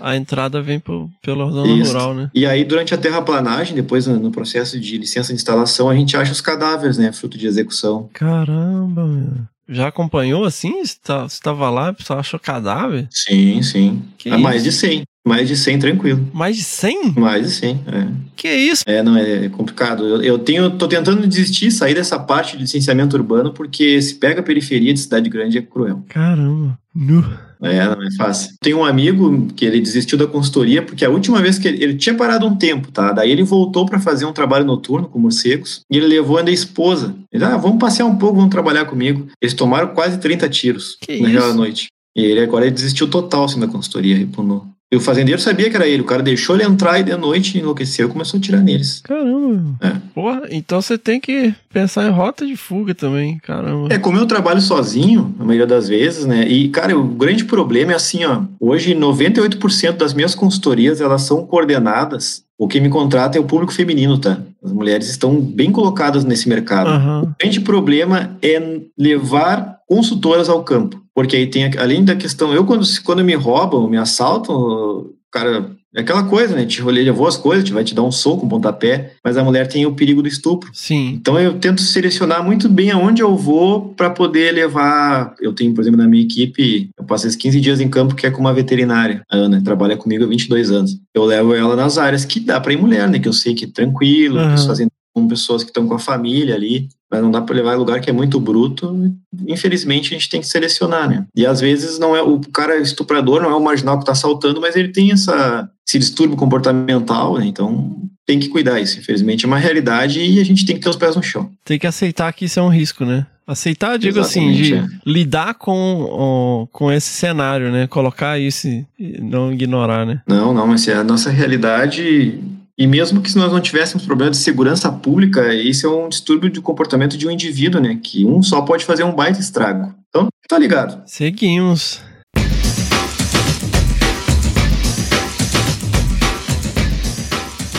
A, a entrada vem por, pela zona Isso. rural, né? E aí, durante a terraplanagem, depois no processo de licença de instalação, a gente acha os cadáveres, né? Fruto de execução. Caramba, meu. Já acompanhou assim? Você tá- você tava lá, o pessoal achou cadáver? Sim, sim. Que é mais isso? de 100. Mais de 100, tranquilo. Mais de 100? Mais de 100, é. Que isso? É, não, é complicado. Eu, eu tenho, tô tentando desistir, sair dessa parte de licenciamento urbano, porque se pega a periferia de cidade grande é cruel. Caramba. Nu. É, não é fácil. Tem um amigo que ele desistiu da consultoria porque a última vez que ele, ele tinha parado um tempo, tá? Daí ele voltou para fazer um trabalho noturno com morcegos e ele levou ainda a esposa. Ele, ah, vamos passear um pouco, vamos trabalhar comigo. Eles tomaram quase 30 tiros Que naquela isso? noite. E ele agora ele desistiu total assim, da consultoria, repunou. E o fazendeiro sabia que era ele. O cara deixou ele entrar e de noite enlouqueceu e começou a tirar neles. Caramba. É. Porra, então você tem que pensar em rota de fuga também, caramba. É, como eu trabalho sozinho, na maioria das vezes, né? E, cara, o grande problema é assim, ó. Hoje, 98% das minhas consultorias, elas são coordenadas. O que me contrata é o público feminino, tá? As mulheres estão bem colocadas nesse mercado. Aham. O grande problema é levar consultoras ao campo. Porque aí tem, além da questão, eu quando, quando me roubam, me assaltam, cara, é aquela coisa, né? Te rolê, levou as coisas, te vai te dar um soco, um pontapé, mas a mulher tem o perigo do estupro. Sim. Então eu tento selecionar muito bem aonde eu vou para poder levar. Eu tenho, por exemplo, na minha equipe, eu passo esses 15 dias em campo que é com uma veterinária. A Ana trabalha comigo há 22 anos. Eu levo ela nas áreas que dá para ir mulher, né? Que eu sei que é tranquilo, fazendo com pessoas que estão com a família ali. Mas não dá para levar em lugar que é muito bruto. Infelizmente, a gente tem que selecionar, né? E às vezes não é o cara estuprador, não é o marginal que está assaltando, mas ele tem essa, esse distúrbio comportamental, né? Então tem que cuidar isso. Infelizmente é uma realidade e a gente tem que ter os pés no chão. Tem que aceitar que isso é um risco, né? Aceitar, digo assim, de Exatamente, lidar com, com esse cenário, né? Colocar isso e e não ignorar, né? Não, não, mas é a nossa realidade. E mesmo que se nós não tivéssemos problema de segurança pública, isso é um distúrbio de comportamento de um indivíduo, né? Que um só pode fazer um baita estrago. Então, tá ligado. Seguimos.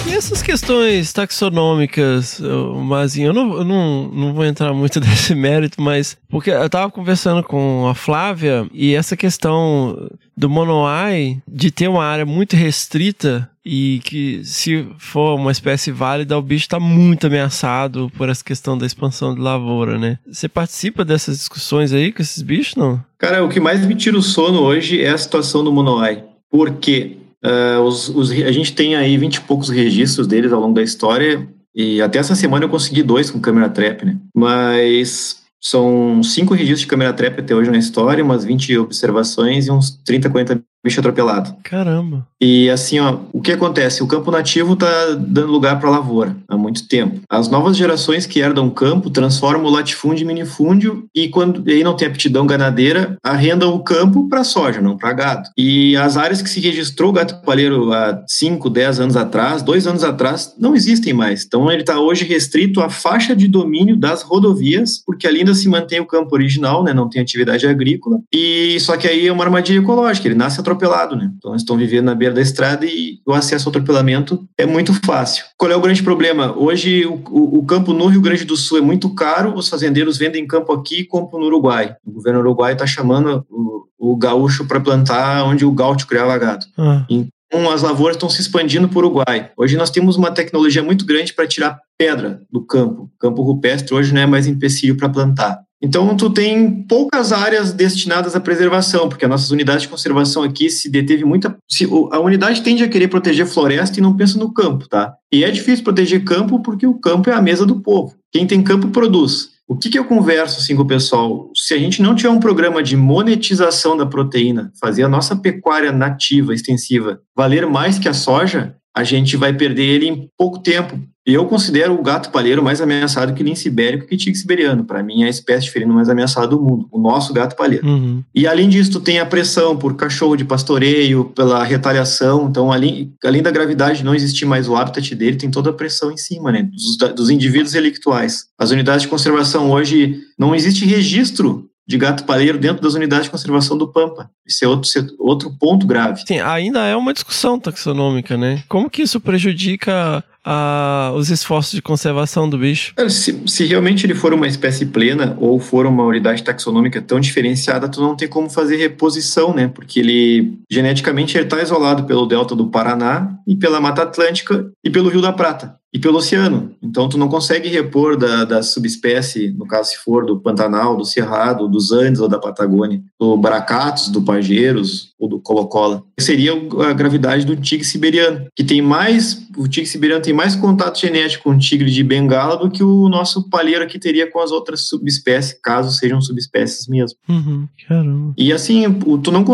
E essas questões taxonômicas, mas eu não, eu não, não vou entrar muito <laughs> nesse mérito, mas porque eu tava conversando com a Flávia e essa questão do Monoai de ter uma área muito restrita e que se for uma espécie válida, o bicho está muito ameaçado por essa questão da expansão de lavoura, né? Você participa dessas discussões aí com esses bichos, não? Cara, o que mais me tira o sono hoje é a situação do Monoai. Porque Uh, os, os, a gente tem aí 20 e poucos registros deles ao longo da história, e até essa semana eu consegui dois com câmera trap, né? Mas são cinco registros de câmera trap até hoje na história, umas 20 observações e uns 30, 40 bicho atropelado. Caramba. E assim, ó, o que acontece? O campo nativo tá dando lugar para lavoura há muito tempo. As novas gerações que herdam o campo transformam o latifúndio em minifúndio e quando aí não tem aptidão ganadeira, arrendam o campo para soja, não para gado. E as áreas que se registrou o gato palheiro há 5, 10 anos atrás, dois anos atrás, não existem mais. Então ele está hoje restrito à faixa de domínio das rodovias, porque ali ainda se mantém o campo original, né, não tem atividade agrícola. E só que aí é uma armadilha ecológica, ele nasce atropelado, né? Então eles estão vivendo na beira da estrada e o acesso ao atropelamento é muito fácil. Qual é o grande problema? Hoje o, o, o campo no Rio Grande do Sul é muito caro, os fazendeiros vendem campo aqui e compram no Uruguai. O governo uruguai está chamando o, o gaúcho para plantar onde o gaúcho criava gado. Ah. Então as lavouras estão se expandindo para o Uruguai. Hoje nós temos uma tecnologia muito grande para tirar pedra do campo. O campo rupestre hoje não é mais empecilho para plantar. Então, tu tem poucas áreas destinadas à preservação, porque as nossas unidades de conservação aqui se deteve muita. Se, a unidade tende a querer proteger floresta e não pensa no campo, tá? E é difícil proteger campo porque o campo é a mesa do povo. Quem tem campo produz. O que, que eu converso assim com o pessoal? Se a gente não tiver um programa de monetização da proteína, fazer a nossa pecuária nativa, extensiva, valer mais que a soja, a gente vai perder ele em pouco tempo, eu considero o gato palheiro mais ameaçado que o lince ibérico e tigre siberiano. Para mim, é a espécie de felino mais ameaçada do mundo, o nosso gato palheiro. Uhum. E além disso, tu tem a pressão por cachorro de pastoreio, pela retaliação. Então, além, além da gravidade não existir mais o habitat dele, tem toda a pressão em cima, né? Dos, dos indivíduos relictuais. As unidades de conservação hoje não existe registro de gato palheiro dentro das unidades de conservação do Pampa. Isso é outro, outro ponto grave. Sim, ainda é uma discussão taxonômica, né? Como que isso prejudica a, os esforços de conservação do bicho. Se, se, realmente ele for uma espécie plena ou for uma unidade taxonômica tão diferenciada, tu não tem como fazer reposição, né? Porque ele geneticamente está isolado pelo delta do Paraná e pela Mata Atlântica e pelo Rio da Prata e pelo oceano. Então, tu não consegue repor da, da subespécie, no caso se for do Pantanal, do Cerrado, dos Andes ou da Patagônia, do Bracatos, do Pageiros ou do Colocola. Seria a gravidade do tigre siberiano, que tem mais, o tigre siberiano tem mais contato genético com o tigre de Bengala do que o nosso palheiro aqui teria com as outras subespécies, caso sejam subespécies mesmo. Uhum, caramba. E assim, tu não,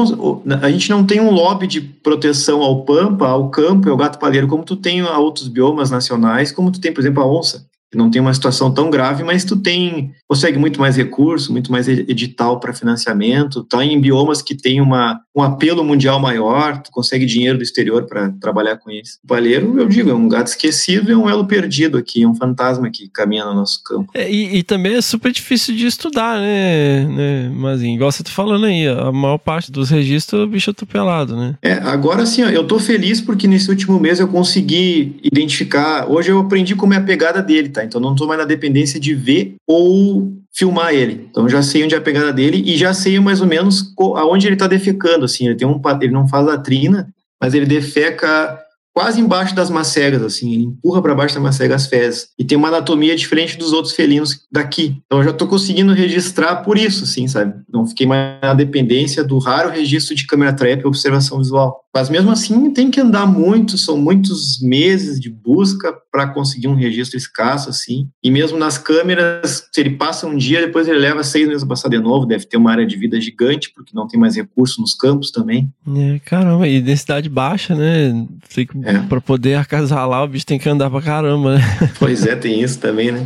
a gente não tem um lobby de proteção ao pampa, ao campo e ao gato palheiro, como tu tem a outros biomas nacionais como tu tem, por exemplo, a onça, não tem uma situação tão grave, mas tu tem consegue muito mais recurso, muito mais edital para financiamento, tá em biomas que tem uma, um apelo mundial maior, tu consegue dinheiro do exterior para trabalhar com isso. O palheiro, eu digo, é um gato esquecido, é um elo perdido aqui, é um fantasma que caminha no nosso campo. É, e, e, também é super difícil de estudar, né, né mas igual você tá falando aí, a maior parte dos registros o bicho atropelado, né? É, agora sim, eu tô feliz porque nesse último mês eu consegui identificar, hoje eu aprendi como é a pegada dele, tá? Então não tô mais na dependência de ver ou filmar ele. Então já sei onde é a pegada dele e já sei mais ou menos aonde ele está defecando. Assim, ele tem um, ele não faz latrina, mas ele defeca quase embaixo das macegas, assim, ele empurra para baixo da macega as fezes. E tem uma anatomia diferente dos outros felinos daqui. Então eu já estou conseguindo registrar por isso, assim, sabe? Não fiquei mais na dependência do raro registro de câmera trap e observação visual. Mas mesmo assim tem que andar muito, são muitos meses de busca para conseguir um registro escasso, assim. E mesmo nas câmeras, se ele passa um dia, depois ele leva seis meses para passar de novo, deve ter uma área de vida gigante, porque não tem mais recurso nos campos também. É, caramba, e densidade baixa, né? É. Para poder acasalar, o bicho tem que andar pra caramba, né? Pois é, tem isso também, né?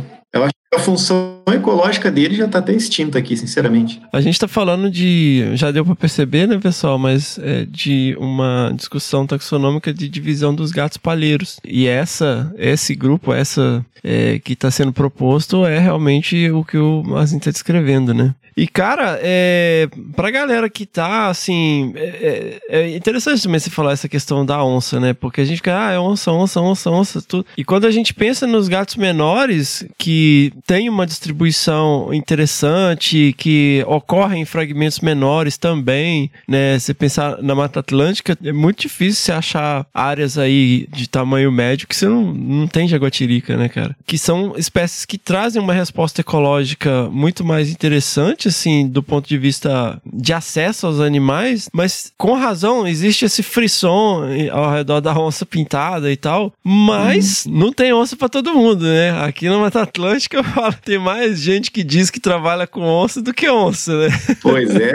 A função ecológica dele já tá até extinta aqui, sinceramente. A gente tá falando de, já deu para perceber, né, pessoal, mas é, de uma discussão taxonômica de divisão dos gatos palheiros. E essa, esse grupo, essa é, que está sendo proposto é realmente o que o Martin está descrevendo, né? E, cara, é, pra galera que tá, assim, é, é, é, interessante também você falar essa questão da onça, né? Porque a gente fica, ah, é onça, onça, onça, onça, tudo. E quando a gente pensa nos gatos menores, que tem uma distribuição interessante, que ocorrem em fragmentos menores também, né? Você pensar na Mata Atlântica, é muito difícil você achar áreas aí de tamanho médio que você não, não tem jaguatirica, né, cara? Que são espécies que trazem uma resposta ecológica muito mais interessante, assim, do ponto de vista de acesso aos animais, mas com razão existe esse frisson ao redor da onça pintada e tal, mas hum. não tem onça para todo mundo, né? Aqui na Mata Atlântica eu falo, tem mais gente que diz que trabalha com onça do que onça, né? Pois é.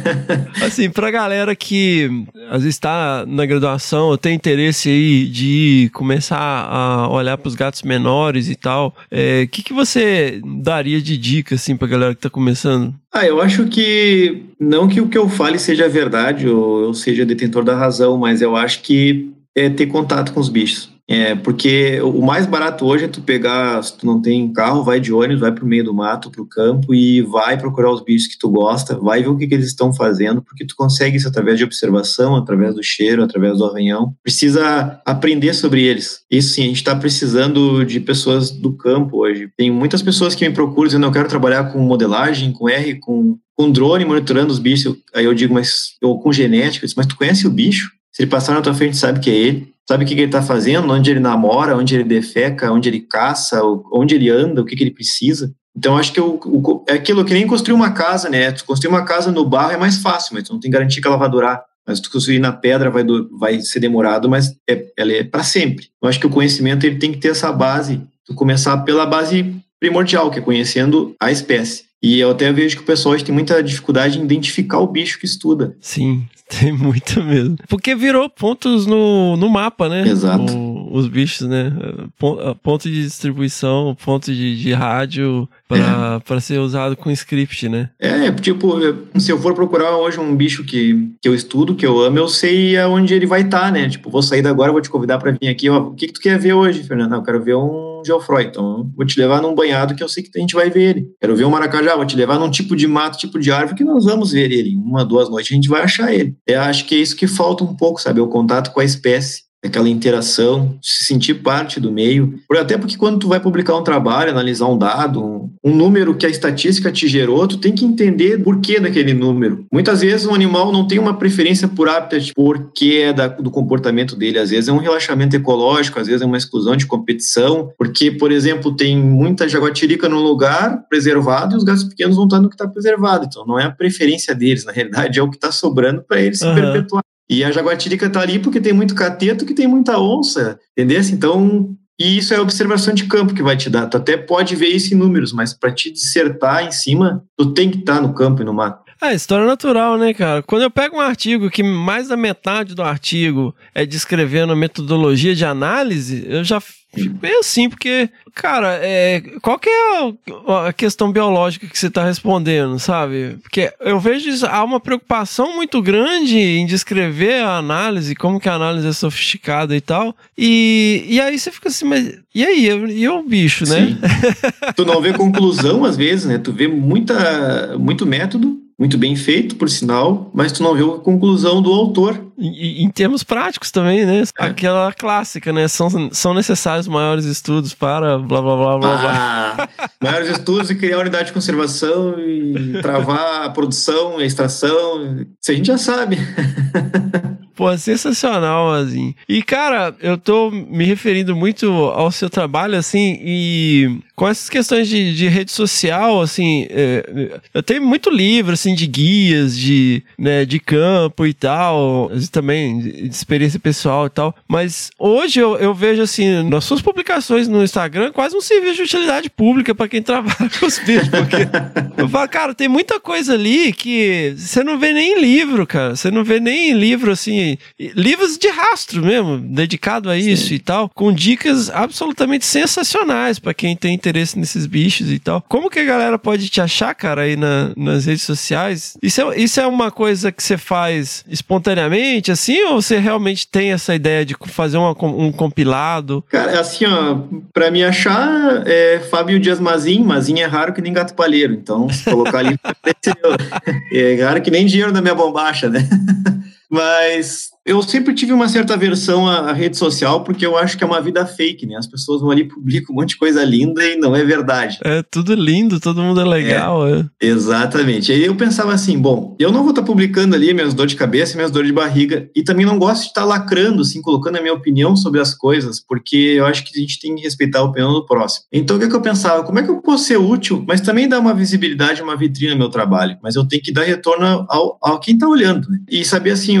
<laughs> assim, pra galera que às vezes está na graduação ou tem interesse aí de começar a olhar para os gatos menores e tal, o é, que, que você daria de dica, assim, pra galera que tá começando? Ah, eu acho que não que o que eu fale seja verdade ou eu seja detentor da razão, mas eu acho que é ter contato com os bichos. É, porque o mais barato hoje é tu pegar, se tu não tem carro, vai de ônibus, vai pro meio do mato, pro campo e vai procurar os bichos que tu gosta, vai ver o que, que eles estão fazendo, porque tu consegue isso através de observação, através do cheiro, através do arranhão. Precisa aprender sobre eles. Isso sim, a gente está precisando de pessoas do campo hoje. Tem muitas pessoas que me procuram dizendo eu quero trabalhar com modelagem, com R, com, com drone monitorando os bichos. Aí eu digo, mas ou com genética, mas tu conhece o bicho? Se ele passar na tua frente, sabe que é ele sabe o que, ele está fazendo, onde ele namora, onde ele defeca, onde ele caça, onde ele anda, o que, que ele precisa. Então, acho que o, o, é aquilo que nem construir uma casa, né? Tu construir uma casa no barro é mais fácil, mas tu não tem garantia que ela vai durar. Mas tu construir na pedra vai, do, vai ser demorado, mas é, ela é para sempre. Eu acho que o conhecimento ele tem que ter essa base. Tu começar pela base primordial, que é conhecendo a espécie. E eu até vejo que o pessoal tem muita dificuldade em identificar o bicho que estuda. Sim, <laughs> tem muito mesmo. Porque virou pontos no, no mapa, né? Exato. O, os bichos, né? Ponto de distribuição, ponto de, de rádio para é. ser usado com script, né? É, tipo, se eu for procurar hoje um bicho que, que eu estudo, que eu amo, eu sei aonde ele vai estar, tá, né? Tipo, vou sair agora, vou te convidar para vir aqui. Ó, o que, que tu quer ver hoje, Fernando? eu quero ver um Geoffroy, então vou te levar num banhado que eu sei que a gente vai ver ele. Quero ver um maracajá, vou te levar num tipo de mato, tipo de árvore que nós vamos ver ele. Uma, duas noites a gente vai achar ele. Eu acho que é isso que falta um pouco, sabe? O contato com a espécie aquela interação, se sentir parte do meio. Até porque quando tu vai publicar um trabalho, analisar um dado, um, um, número que a estatística te gerou, tu tem que entender por que daquele número. Muitas vezes um animal não tem uma preferência por habitat, porque é da, do comportamento dele. Às vezes é um relaxamento ecológico, às vezes é uma exclusão de competição, porque, por exemplo, tem muita jaguatirica no lugar preservado e os gatos pequenos vão estar no que está preservado. Então não é a preferência deles, na realidade é o que está sobrando para eles uhum. se perpetuar. E a jaguatirica tá ali porque tem muito cateto que tem muita onça, entendeu? Então, e isso é observação de campo que vai te dar. Tu até pode ver isso em números, mas para te dissertar em cima, tu tem que estar tá no campo e no mato. É, história natural, né, cara? Quando eu pego um artigo que mais da metade do artigo é descrevendo a metodologia de análise, eu já fico meio assim, porque, cara, é, qual que é a, questão biológica que você está respondendo, sabe? Porque eu vejo isso, há uma preocupação muito grande em descrever a análise, como que a análise é sofisticada e tal, e, e aí você fica assim, mas e aí? E o bicho, né? tu não vê conclusão às vezes, né? Tu vê muita, muito método, muito bem feito, por sinal, mas tu não viu a conclusão do autor. Em, em termos práticos também, né? É. Aquela clássica, né? São, são necessários maiores estudos para blá blá blá blá ah, blá. Maiores estudos e criar unidade de conservação e travar a produção, a extração. Isso a gente já sabe. <laughs> Pô, sensacional, assim. E, cara, eu tô me referindo muito ao seu trabalho, assim, e com essas questões de, de rede social, assim, é, eu tenho muito livro, assim, de guias, de, né, de campo e tal, também de experiência pessoal e tal, mas hoje eu, eu vejo, assim, nas suas publicações no Instagram, quase um serviço de utilidade pública para quem <laughs> trabalha com os bichos, porque eu falo, cara, tem muita coisa ali que você não vê nem em livro, cara, você não vê nem em livro, assim, assim, livros de rastro mesmo, dedicado a isso Sim. e tal, com dicas absolutamente sensacionais para quem tem interesse nesses bichos e tal. Como que a galera pode te achar, cara, aí na, nas redes sociais? Isso é, isso é uma coisa que você faz espontaneamente, assim, ou você realmente tem essa ideia de fazer uma, um compilado? Cara, assim, ó, pra me achar é Fábio Dias Mazin, Mazin é raro que nem gato palheiro, então se colocar ali <laughs> é raro que nem dinheiro da minha bombacha, né? <laughs> Mas eu sempre tive uma certa aversão à, rede social, porque eu acho que é uma vida fake, né? As pessoas vão ali publicam um monte de coisa linda e não é verdade. É tudo lindo, todo mundo é legal. É, é. Exatamente. Aí eu pensava assim, bom, eu não vou estar tá publicando ali minhas dores de cabeça, minhas dores de barriga, e também não gosto de estar tá lacrando, assim, colocando a minha opinião sobre as coisas, porque eu acho que a gente tem que respeitar a opinião do próximo. Então o que, é que eu pensava? Como é que eu posso ser útil, mas também dar uma visibilidade, uma vitrine ao meu trabalho? Mas eu tenho que dar retorno ao, ao quem está olhando, né? E saber assim,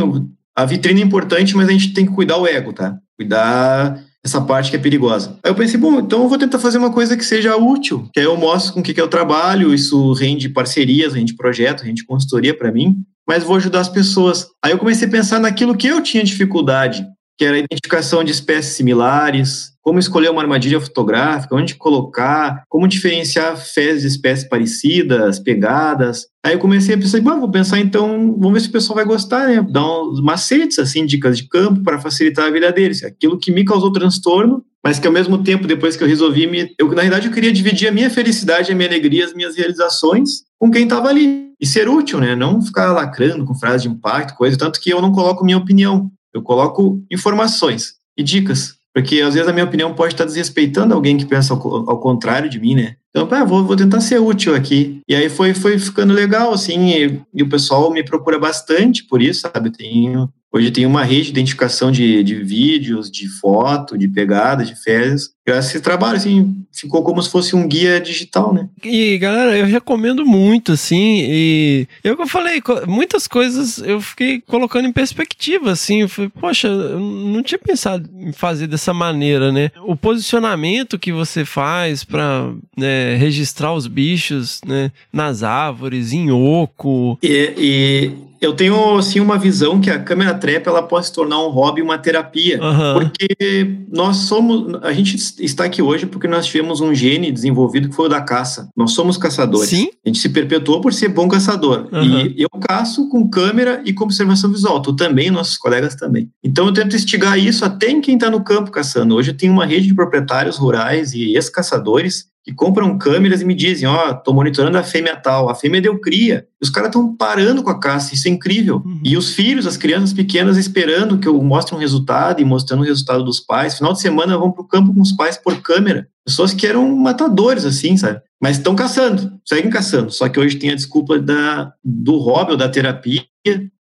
a vitrine é importante, mas a gente tem que cuidar o ego, tá? Cuidar essa parte que é perigosa. Aí eu pensei, bom, então eu vou tentar fazer uma coisa que seja útil, que aí eu mostro com o que é o trabalho, isso rende parcerias, rende projeto, rende consultoria para mim, mas vou ajudar as pessoas. Aí eu comecei a pensar naquilo que eu tinha dificuldade, que era a identificação de espécies similares, como escolher uma armadilha fotográfica, onde colocar, como diferenciar fezes de espécies parecidas, pegadas. Aí eu comecei a pensar, vou pensar então, vamos ver se o pessoal vai gostar, né? Dar uns macetes, assim, dicas de campo para facilitar a vida deles. Aquilo que me causou transtorno, mas que ao mesmo tempo, depois que eu resolvi, me... eu, na verdade eu queria dividir a minha felicidade, a minha alegria, as minhas realizações com quem estava ali. E ser útil, né? Não ficar lacrando com frases de impacto, coisa, tanto que eu não coloco minha opinião. Eu coloco informações e dicas, porque às vezes a minha opinião pode estar desrespeitando alguém que pensa ao, ao contrário de mim, né? Então, pá, vou, vou tentar ser útil aqui. E aí foi, foi ficando legal, assim, e, e o pessoal me procura bastante por isso, sabe? Tenho, hoje tem uma rede de identificação de, de vídeos, de foto, de pegadas, de fezes, graças a esse trabalho, assim, ficou como se fosse um guia digital, né? E, galera, eu recomendo muito, assim, e eu que falei, muitas coisas eu fiquei colocando em perspectiva, assim, eu falei, poxa, eu não tinha pensado em fazer dessa maneira, né? O posicionamento que você faz para né, registrar os bichos, né, nas árvores, em oco. E, e eu tenho assim uma visão que a câmera trap ela pode se tornar um hobby, uma terapia, uhum. porque nós somos, a gente está aqui hoje porque nós tivemos um gene desenvolvido que foi o da caça. Nós somos caçadores. Sim? A gente se perpetuou por ser bom caçador. Uhum. E eu caço com câmera e com observação visual. Tu também, nossos colegas também. Então eu tento instigar isso até em quem está no campo caçando. Hoje eu tenho uma rede de proprietários rurais e ex-caçadores que compram câmeras e me dizem, ó, oh, tô monitorando a fêmea tal, a fêmea deu cria. Os caras estão parando com a caça, isso é incrível. Uhum. E os filhos, as crianças pequenas esperando que eu mostre um resultado e mostrando o resultado dos pais. Final de semana vão pro campo com os pais por câmera. Pessoas que eram matadores, assim, sabe? Mas estão caçando, seguem caçando. Só que hoje tem a desculpa da, do hobby ou da terapia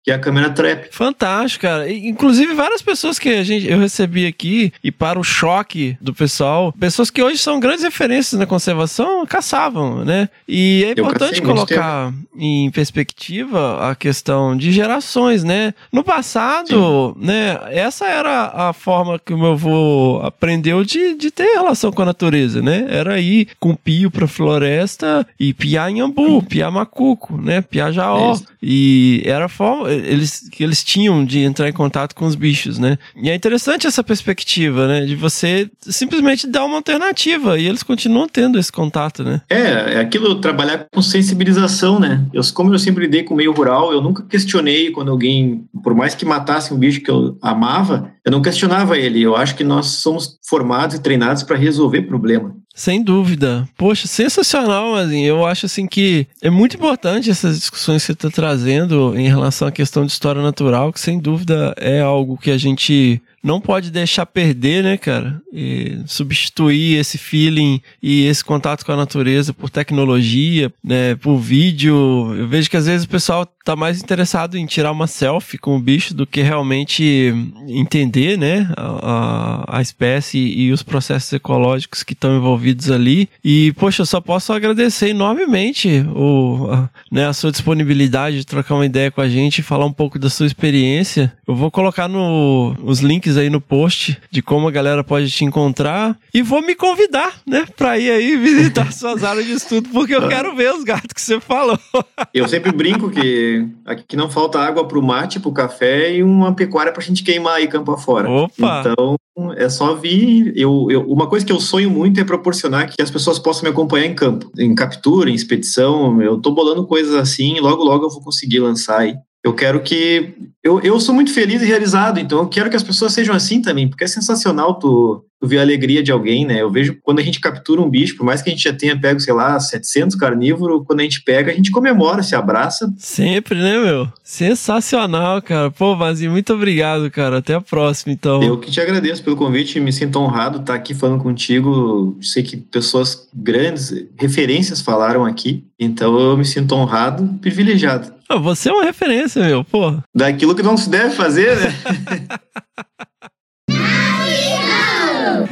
que é a câmera trap. Fantástico, cara. Inclusive, várias pessoas que a gente, eu recebi aqui, e para o choque do pessoal, pessoas que hoje são grandes referências na conservação, caçavam, né? E é importante colocar em perspectiva a questão de gerações, né? No passado, Sim. né, essa era a forma que o meu avô aprendeu de, de ter relação com a natureza, né? Era ir com pio pra floresta e piar em ambu, piar macuco, né? Piar jaó. É e era a forma eles, que eles tinham de entrar em contato com os bichos, né? E é interessante essa perspectiva, né? De você simplesmente dar uma alternativa e eles continuam tendo esse contato, né? É, é aquilo, trabalhar com sensibilização, né? Eu, como eu sempre lidei com o meio rural, eu nunca questionei quando alguém, por mais que matasse um bicho que eu amava, eu não questionava ele. Eu acho que nós somos formados e treinados para resolver problema. Sem dúvida. Poxa, sensacional, assim. Eu acho assim que é muito importante essas discussões que você está trazendo em relação à questão de história natural, que sem dúvida é algo que a gente não pode deixar perder, né, cara? E substituir esse feeling e esse contato com a natureza por tecnologia, né, por vídeo. Eu vejo que às vezes o pessoal tá mais interessado em tirar uma selfie com o bicho do que realmente entender, né, a, a espécie e os processos ecológicos que estão envolvidos ali. E, poxa, eu só posso agradecer enormemente o, a, né, a sua disponibilidade de trocar uma ideia com a gente falar um pouco da sua experiência. Eu vou colocar no, os links links aí no post de como a galera pode te encontrar. E vou me convidar, né, pra ir aí <laughs> visitar suas áreas de estudo, porque eu quero ver os gatos que você falou. <laughs> Eu sempre brinco que aqui não falta água pro mate, pro café e uma pecuária pra gente queimar aí campo afora. Opa! Então, é só vir. Eu, eu, uma coisa que eu sonho muito é proporcionar que as pessoas possam me acompanhar em campo, em captura, em expedição. Eu tô bolando coisas assim logo, logo eu vou conseguir lançar aí. Eu quero que. Eu, eu sou muito feliz e realizado, então eu quero que as pessoas sejam assim também, porque é sensacional tu, tu ver a alegria de alguém, né? Eu vejo quando a gente captura um bicho, por mais que a gente já tenha pego, sei lá, 700 carnívoros, quando a gente pega, a gente comemora, se abraça. Sempre, né, meu? Sensacional, cara. Pô, Vazinho, muito obrigado, cara. Até a próxima, então. Eu que te agradeço pelo convite, me sinto honrado estar aqui falando contigo. Sei que pessoas grandes, referências falaram aqui, então eu me sinto honrado, privilegiado. Ah, você é uma referência, meu, pô. Daquilo que não se deve fazer, né? <laughs> <laughs>